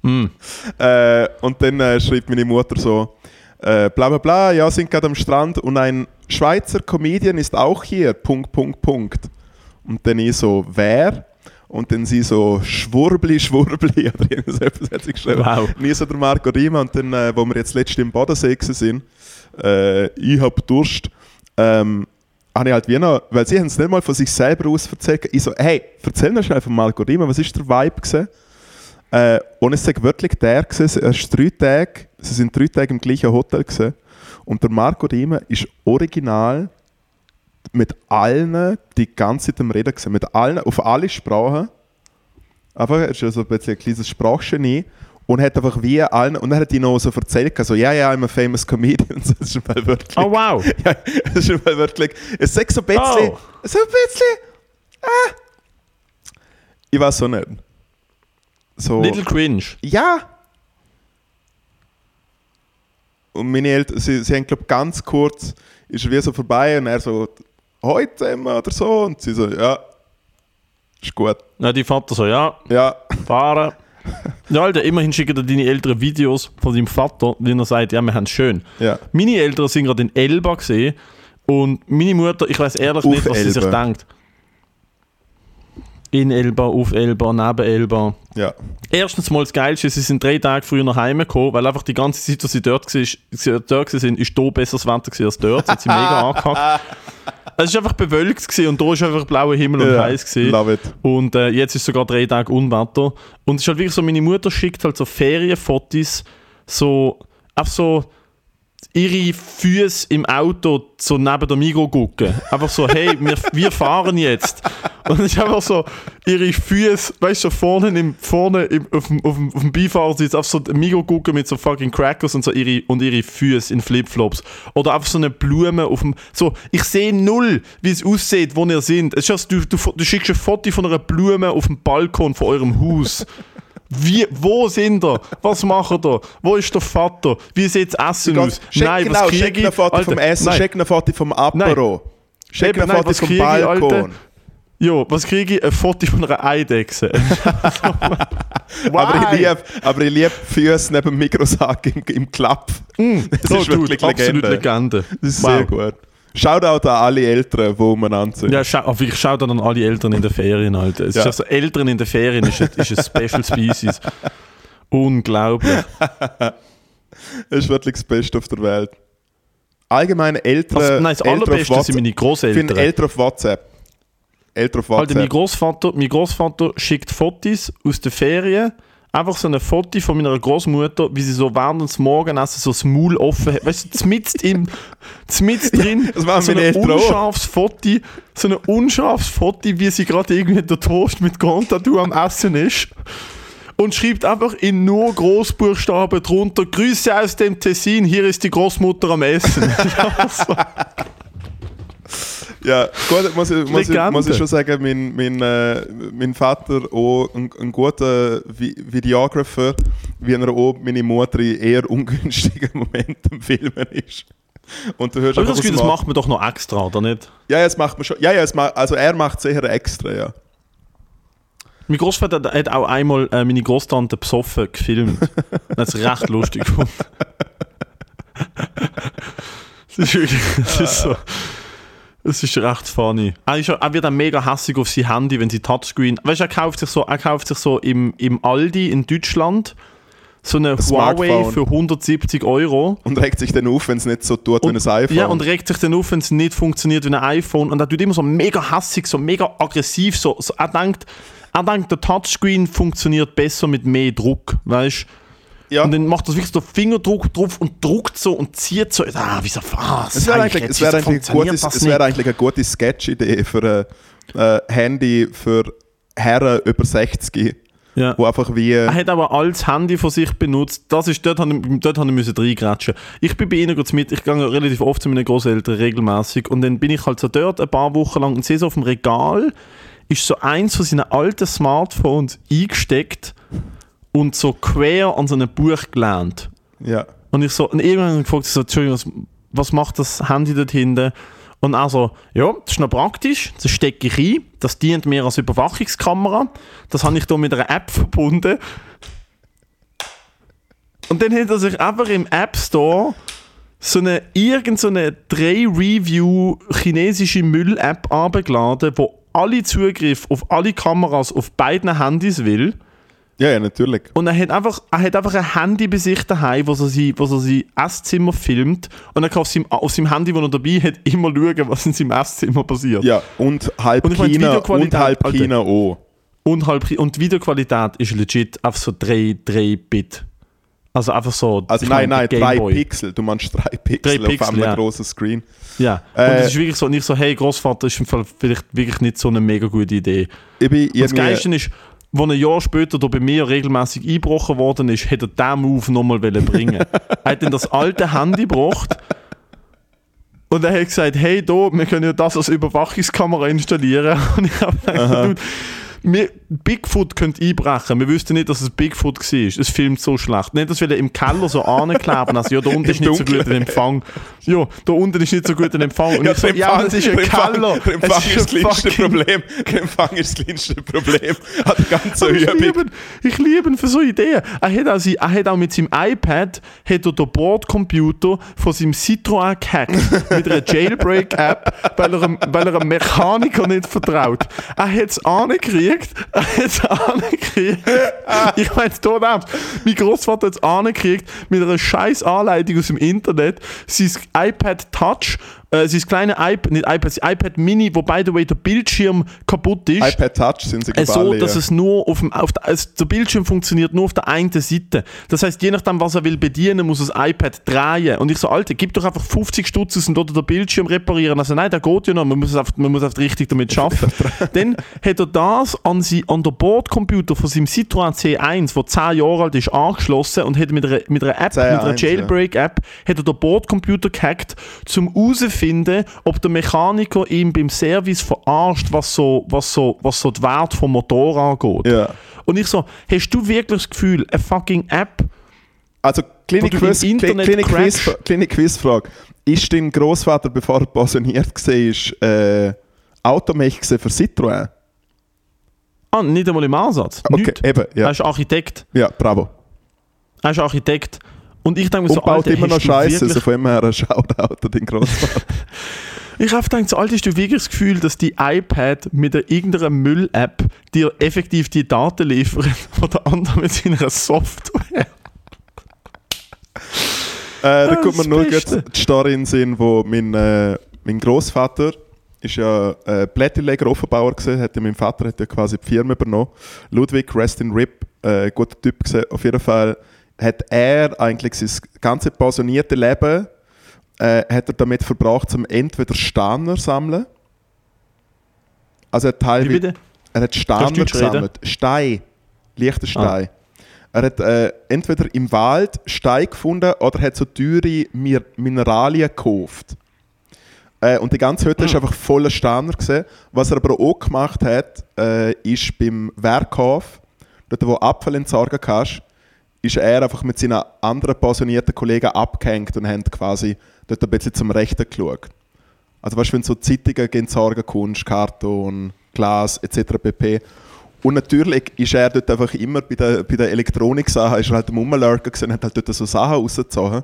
Mm. <laughs> Äh, und dann äh, schreibt meine Mutter so, äh, bla bla bla, ja, sind gerade am Strand und ein Schweizer Comedian ist auch hier, Punkt, Punkt, Punkt. Und dann ich so, wer? Und dann sie so, Schwurbli, Schwurbli, <laughs> oder irgendwas hat sie geschrieben. Wow. Nie so der Marco Rima und dann, äh, wo wir jetzt letztens im Bodensee sind, äh, ich hab Durst, ähm, habe ich halt wie noch, weil sie haben es nicht mal von sich selber aus erzählt, ich so, hey, erzähl mir schnell von Marco Rima, was ist der Vibe gewesen? Äh, und es war wirklich der, gewesen, er ist drei Tage, sie sind drei Tage im gleichen Hotel gewesen, und der Marco Riemer ist original mit allen die ganze Zeit am Reden gewesen, mit allen, auf alle Sprachen. Einfach, er ist ja so ein bisschen ein kleines Sprachgenie und hat einfach wie allen, und dann hat die noch so erzählt, so, ja, ja, I'm a famous comedian, und <laughs> so, das ist mal wirklich, Oh wow. <laughs> ja, das ist mal wirklich, es sagt so ein bisschen, Oh. so ein bisschen, ah, ich weiß auch nicht. So, Little cringe. ja. Und meine Eltern, sie, sie haben, glaube ganz kurz, ist er wie so vorbei und er so, heute zusammen oder so. Und sie so, ja, ist gut. Na, die Vater so, ja, Ja, fahren. <laughs> Ja, Alter, immerhin schicken dir deine Eltern Videos von deinem Vater, wie er sagt, ja, wir haben es schön. ja. Meine Eltern sind gerade in Elba gesehen und meine Mutter, ich weiß ehrlich Auf nicht, was sie sich denkt. In Elba, auf Elba, neben Elba. Ja, Erstens mal das Geilste, sie sind drei Tage früher nach Hause gekommen, weil einfach die ganze Zeit, als sie dort, war, sie dort waren, ist hier besseres Wetter als dort. Hat sie <laughs> mega angehackt. Es war einfach bewölkt gewesen und da war einfach blauer Himmel und ja. heiß. Gewesen. love it. Und äh, jetzt ist sogar drei Tage Unwetter. Und es ist halt wirklich so, meine Mutter schickt halt so Ferienfotos, so, einfach so ihre Füße im Auto so neben der Migro gucken. Einfach so, hey, wir, wir fahren jetzt. Und ist einfach so, ihre Füße, weißt du, so vorne, im, vorne im, auf, dem, auf, dem, auf dem Beifahrersitz, auf so ein Migro gucken mit so fucking Crackers und so ihre, und ihre Füße in Flipflops. Oder einfach so eine Blume auf dem, so, ich sehe null, wie es aussieht, wo ihr sind. Es ist du, du, du schickst ein Foto von einer Blume auf dem Balkon von eurem Haus. Wie, wo sind ihr? Was macht ihr? Wo ist der Vater? Wie sieht das Essen aus? Check, Nein, genau, was kriege check ich? Foto vom Alter, Essen, nein. check Foto vom Apero. Check Eben, was vom ich, Alter? Balkon. Jo, was kriege ich? Ein Foto von einer Eidechse. <laughs> Aber ich liebe lieb Füße neben dem Mikrosack im, im Klapp. Das Oh, ist dude, wirklich absolut Legende. Legende. Das ist Wow. sehr gut. Shoutout an alle Eltern, die umeinander sind. Ja, schau, ich schaue dann an alle Eltern in den Ferien, Alter. Es Ja. ist also, Eltern in den Ferien ist ein, ist ein Special Species. <laughs> Unglaublich. Das ist wirklich das Beste auf der Welt. Allgemein Eltern. Was, nein, das Eltern Allerbeste sind WhatsApp- meine Ich finde Großeltern. Eltern auf WhatsApp. Eltern auf Alter, mein WhatsApp. Großvater, mein Großvater schickt Fotos aus den Ferien. Einfach so ein Foto von meiner Großmutter, wie sie so während des Morgenessen so das Maul offen hat. Weißt du, zmitzt im, zmitzt drin. das machen so ein unscharfes Foto, so ein unscharfes Foto, wie sie gerade irgendwie der Toast mit Gondadu am Essen ist. Und schreibt einfach in nur Großbuchstaben drunter: Grüße aus dem Tessin, hier ist die Großmutter am Essen. <laughs> Ja, so. Ja, gut, muss ich, muss ich, muss ich schon sagen, mein, mein, äh, mein Vater auch ein, ein guter Vi- Videographer, wie er auch meine Mutter in eher ungünstigen <laughs> Momenten filmen ist. Und du hörst Aber das Gefühl, das macht- man doch noch extra, oder nicht? Ja, ja, das macht man schon. Ja, ja, macht, also er macht es eher extra, ja. Mein Großvater hat auch einmal äh, meine Großtante besoffen gefilmt. <laughs> Das ist recht lustig gefunden. <laughs> Das ist wirklich, das ist so. Das ist recht funny. Er, ist, er wird dann mega hässig auf sein Handy, wenn sie Touchscreen. Weißt du, er kauft sich so, er kauft sich so im, im Aldi in Deutschland so eine Huawei Smartphone. für 170 Euro. Und regt sich dann auf, wenn es nicht so tut wie ein iPhone. Ja, und regt sich dann auf, wenn es nicht funktioniert wie ein iPhone. Und er tut immer so mega hassig, so mega aggressiv. So, so, er, denkt, er denkt, der Touchscreen funktioniert besser mit mehr Druck, weißt ja. Und dann macht das wirklich so Fingerdruck drauf und druckt so und zieht so. Ah, wieso was? Es wäre eigentlich, es wäre eigentlich, ein gutes- es wäre eigentlich eine gute Sketch-Idee für ein äh, Handy für Herren über 60, ja. wo einfach wie... Er hat aber als Handy von sich benutzt. Das ist, dort habe ich, dort ich müssen. Ich bin bei ihnen mit, ich gehe relativ oft zu meinen Großeltern regelmäßig und dann bin ich halt so dort ein paar Wochen lang und sehe so auf dem Regal ist so eins von seinen alten Smartphones eingesteckt und so quer an so einem Buch gelehnt. Ja. Und ich so, und irgendwann gefragt, so, Entschuldigung, was, was macht das Handy dort hinten? Und er so, ja, das ist noch praktisch, das stecke ich ein, das dient mir als Überwachungskamera, das habe ich da mit einer App verbunden. Und dann hat er sich einfach im App Store so eine, irgend so eine 3-Review chinesische Müll-App abgeladen, wo alle Zugriff auf alle Kameras auf beiden Handys will. Ja, ja, natürlich. Und er hat einfach, er hat einfach ein Handy bei sich daheim, wo er sein, wo er sein Esszimmer filmt. Und er kann auf seinem, auf seinem Handy, das er dabei hat, immer schauen, was in seinem Esszimmer passiert. Ja, und halb Und ich meine, die China und halb Alter. China auch. Und, halb, und die Videoqualität ist legit auf so 3, 3 Bit. Also einfach so. Also nein, nein, drei. Pixel. Du meinst drei Pixel, Drei Pixel, auf einem ja. großen Screen. Ja. Und Äh, es ist wirklich so, nicht so, hey, Großvater ist im Fall vielleicht wirklich nicht so eine mega gute Idee. Ich bin das. Geilste ist, wo ein Jahr später da bei mir regelmäßig eingebrochen worden ist, hätte er diesen Move nochmal bringen <laughs> Er hat dann das alte Handy gebracht und er hat gesagt, hey, da, wir können ja das als Überwachungskamera installieren. <laughs> Und ich habe gedacht, wir, Bigfoot könnte einbrechen. Wir wüssten nicht, dass es Bigfoot war. Es filmt so schlecht. Nicht, dass wir im Keller so ankleben. Also, ja, da unten <laughs> ist nicht so gut ein Empfang. Ja, da unten ist nicht so gut ein Empfang. Und Ja, ich so, der ja, Empfang- das ist ein der Empfang- Keller. Der Empfang ist das ein kleinste Problem. Der Empfang ist das kleinste Problem. Hat die ganze Aber ich liebe, ihn. ich liebe ihn für so Ideen. Er hat, auch, er hat auch mit seinem iPad hat er den Bordcomputer von seinem Citroën gehackt mit einer Jailbreak-App, weil, er, einem- weil er einem Mechaniker nicht vertraut. Er hat es angekriegt. Er hat es angekriegt. <laughs> Ich meine, es tut ab. Mein Großvater hat es angekriegt mit einer scheiß Anleitung aus dem Internet. Sein iPad Touch, äh, sein kleines iPad, nicht iPad, iPad Mini, wo by the way der Bildschirm kaputt ist. iPad Touch sind sie Äh, so, alle, dass es nur auf dem, auf der, also der Bildschirm funktioniert nur auf der einen Seite. Das heißt, je nachdem, was er will bedienen, muss das iPad drehen. Und ich so, Alter, gib doch einfach 50 Stutz und oder den Bildschirm reparieren. Also nein, der geht ja noch, man muss einfach, man muss einfach richtig damit arbeiten. <laughs> Dann hat er das an, sie, an der Bordcomputer von seinem Citroën C1, der 10 Jahre alt ist, angeschlossen und hat mit einer, mit einer App, mit einer C1, ja. Jailbreak-App, hat er den Bordcomputer gehackt, um herauszufinden, ob der Mechaniker ihm beim Service verarscht, was so, was so, was so die Wert vom Motor angeht. Ja. Und ich so, hast du wirklich das Gefühl, eine fucking App, Also, kleine, Wo du Quiz, im Internet kleine, Quiz, crackst. kleine Quizfrage. Ist dein Großvater, bevor er pensioniert war, äh, Automech für Citroën? ah, nicht einmal im Ansatz, Okay, nicht. eben, Er ja. ist Architekt. Ja, bravo. Er ist Architekt. Und ich denke mir Und so, baut Alter, immer noch Scheiße, also von dem her ein Shoutout an den Großvater. <laughs> Ich habe gedacht, so alt hast du wirklich das Gefühl, dass die iPad mit irgendeiner Müll-App dir effektiv die Daten liefert, <laughs> die der andere mit seiner Software. Äh, da kommt mir nur gerade die Story in den Sinn, wo mein, äh, mein Großvater ist ja äh, Blätterleger Offenbauer gesehen, hat ja mein Vater hat ja quasi die Firma übernommen. Ludwig Rest in Rip, äh, guter Typ gesehen. Auf jeden Fall hat er eigentlich sein ganze pensionierte Leben äh, hat er damit verbracht, zum entweder Steiner sammeln. Also er hat teilweise er hat Steine Deutsch reden? gesammelt. Stein. Leichter Stein. Er hat äh, entweder im Wald Stein gefunden oder hat so teure Mir Mineralien gekauft. Äh, und die ganze Hütte war einfach voller Steiner. Was er aber auch gemacht hat, äh, ist beim Werkhof, dort wo Apfel entsorgen kannst, ist er einfach mit seinen anderen pensionierten Kollegen abgehängt und haben quasi dort ein bisschen zum Rechten geschaut. Also weißt du, wenn so Zeitungen entsorgen kannst, Karton, Glas etc. pp. Und natürlich ist er dort einfach immer bei der, bei der Elektronik-Sache, ist er halt am Rumlurken gesehen, hat halt dort so Sachen rausgezogen.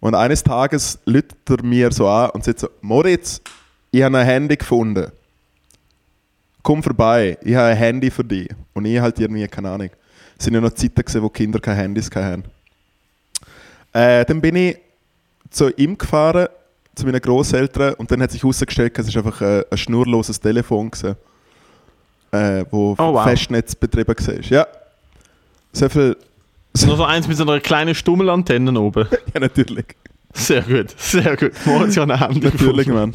Und eines Tages läutet er mir so an und sagt so, Moritz, ich habe ein Handy gefunden. Komm vorbei, ich habe ein Handy für dich. Und ich halt irgendwie, keine Ahnung. Es sind ja noch Zeiten gewesen, wo Kinder keine Handys hatten. Äh, dann bin ich zu ihm gefahren, zu meinen Großeltern, und dann hat sich herausgestellt, es war einfach ein, ein schnurloses Telefon, gewesen, äh, wo Oh, wow. Festnetz betrieben war. Ja. So viel. Nur so eins mit so einer kleinen Stummelantenne oben. <laughs> Ja, natürlich. Sehr gut, sehr gut. Moritz hat ein Handy Natürlich. Mann.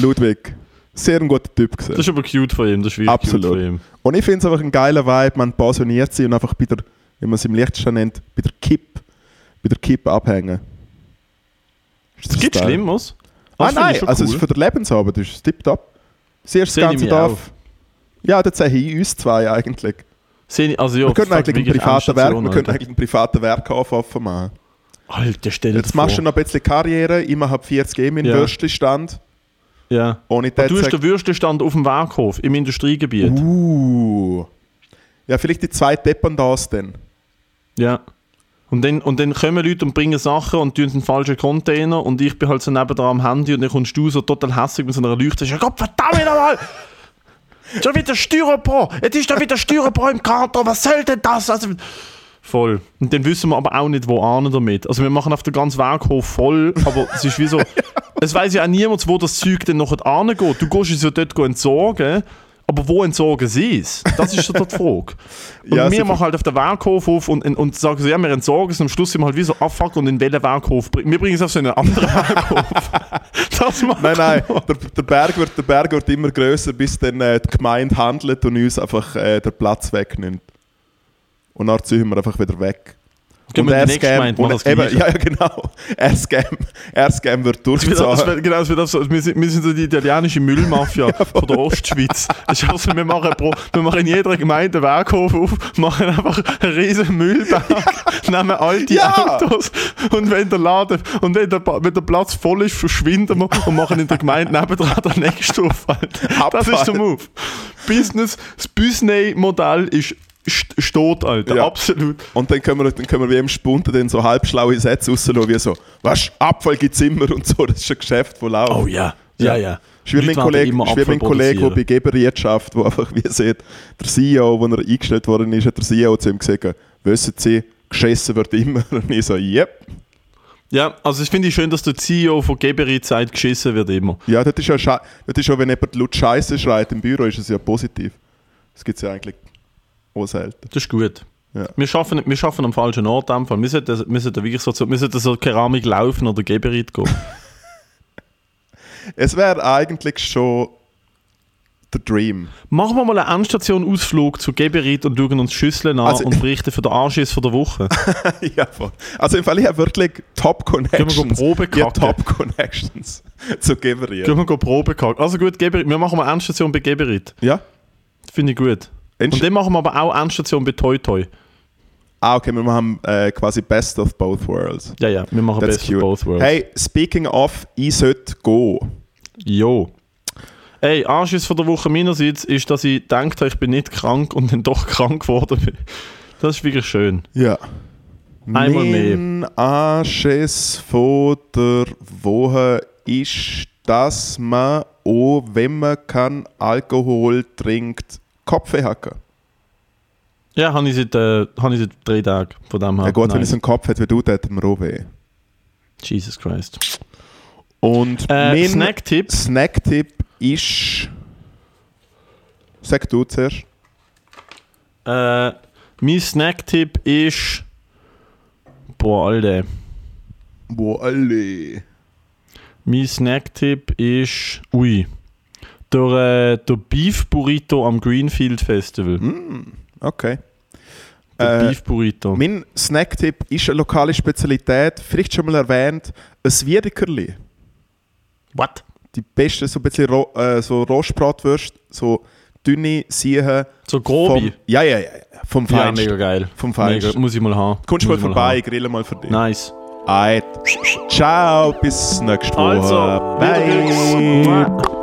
Ludwig. Sehr ein guter Typ gewesen. Das ist aber cute von ihm, das ist wirklich Absolut. cute von ihm. Und ich finde es einfach ein geiler Vibe, man pensioniert sich und einfach bei der, wie man es im Lichtstein nennt, bei der Kipp, bei der Kipp abhängen. Ist Es gibt geil? Schlimmeres. Ah nein, also es cool. ist für den Lebensabend ist es tipptopp. Siehst Sehe das ganze Dorf. Ja, das sehe ich uns zwei eigentlich. Ich- Also ja, wir könnten fuck, eigentlich einen privaten Werk, wir könnten Alter. eigentlich einen privaten Werkhof offen machen. Alter, stell dir Jetzt machst du noch ein bisschen Karriere, ich mache 40 G meinen Ja. Würstchenstand. Ja. Ohne Du hast das den Würstestand auf dem Werkhof im Industriegebiet. Uh. Ja, vielleicht die zwei Dependance dann. Ja. Und dann, und dann kommen Leute und bringen Sachen und tun einen falschen Container und ich bin halt so nebendran am Handy und dann kommst du so total hässlich mit so einer Leuchte und sagst, Gott verdammt nochmal! Schon wieder Styropor! Jetzt ist da wieder Styropor im Karton, was soll denn das? Also, voll. Und dann wissen wir aber auch nicht, wo ahnen damit. Also wir machen auf den ganzen Werkhof voll, aber es ist wie so, <laughs> es weiß ja auch niemand, wo das Zeug dann nachher angeht. Du gehst es ja dort entsorgen, aber wo entsorgen sie es? Das ist so die Frage. <laughs> Und Ja, wir machen halt auf den Werkhof auf und, und, und sagen so, ja, wir entsorgen es und am Schluss sind wir halt wie so, ah fuck, und in welchen Werkhof bringen wir? bringen es auf so einen anderen Werkhof. <laughs> das machen Nein, nein, der, der, Berg wird, der Berg wird immer größer, bis dann äh, die Gemeinde handelt und uns einfach äh, den Platz wegnimmt. Und dann ziehen wir einfach wieder weg. Gehen die nächste Scam- und das eben, ja, ja, genau. <laughs> Er Scam, er Scam wird durchgezogen. genau, es wird auch so, wir, sind, wir sind so die italienische Müllmafia <laughs> von der Ostschweiz. Es ist also, wir, machen pro, wir machen in jeder Gemeinde einen Werkhof auf, machen einfach einen riesen Müllberg, nehmen alte Ja. Autos und wenn der Laden und wenn der, wenn der Platz voll ist, verschwinden wir und machen in der Gemeinde nebendran den nächsten auf. Alter. Das ist der. Move. Business, das Business-Modell ist st- steht, Alter. Ja. Absolut. Und dann können wir, dann können wir wie im Spunten dann so halbschlaue Sätze rauslassen, wie so, was, Abfall gibt es immer und so. Das ist ein Geschäft, das läuft. Oh ja. Ja, ja. Ich wie mein Leute werden Kollege, mein der bei Geberwirtschaft, der einfach, wie ihr seht, der CEO, wo er eingestellt worden ist, hat der CEO zu ihm gesagt, wissen Sie, geschissen wird immer. <laughs> Und ich so, yep. Ja, also ich finde es schön, dass der CEO von Geberit sagt, geschissen wird immer. Ja, das ist ja, das ist ja wenn jemand laut Scheiße schreit im Büro, ist es ja positiv. Das gibt es ja eigentlich auch selten. Das ist gut. Ja. Wir, schaffen, wir schaffen am falschen Ort einfach. Wir sollten, wir sollten wirklich so, wir sollten so Keramik laufen oder Geberit gehen. <laughs> Es wäre eigentlich schon der Dream. Machen wir mal einen Endstation-Ausflug zu Geberit und schauen uns Schüsseln an Also- und berichten für den Anschiss von der Woche. <laughs> ja, voll. Also im Fall, ich habe wirklich Top Connections. Probe ich habe kacken? Top Connections <laughs> zu Geberieren. Gehen wir gehen Probe kacken. Also gut, Geberit. wir machen mal Endstation bei Geberit. Ja? Finde ich gut. Und dann machen wir aber auch Endstation bei Toi Toi. Ah, okay, wir machen äh, quasi Best of Both Worlds. Ja, ja, wir machen That's Best of cute. Both Worlds. Hey, speaking of, ich sollte gehen. Jo. Ey, Anschiss von der Woche meinerseits ist, dass ich habe, ich bin nicht krank und dann <laughs> doch krank geworden bin. Das ist wirklich schön. Ja. Einmal mehr. mein Anschiss von der Woche ist, dass man auch, wenn man kein Alkohol trinkt, Kopfweh hacken. Ja, habe ich, seit, äh, habe ich seit drei Tagen von dem her. Ja, gut, wenn ich so einen Kopf hätte wie du, dann hätte auch weh. Jesus Christ. Und Äh, mein Snacktipp. Snacktipp ist. Sag du zuerst. Äh, mein Snacktipp ist. Boah, Alter. Wo alle. Mein Snacktipp ist. Ui. Der, äh, der Beef Burrito am Greenfield Festival. Okay. Der Äh, Beef Burrito. Mein Snacktipp ist eine lokale Spezialität, vielleicht schon mal erwähnt, ein Wiedekerli. What? Die besten, so ein bisschen Ro äh, so Rostbratwürste, so dünne Siechen. So grobe? Vom, ja, ja, ja. Vom Ja, Feinsten. mega geil. Vom Feinsten. Mega, muss ich mal haben. Kommst du mal vorbei, grille mal für dich. Nice. Alright. Ciao, bis nächste Woche. Also, Bye.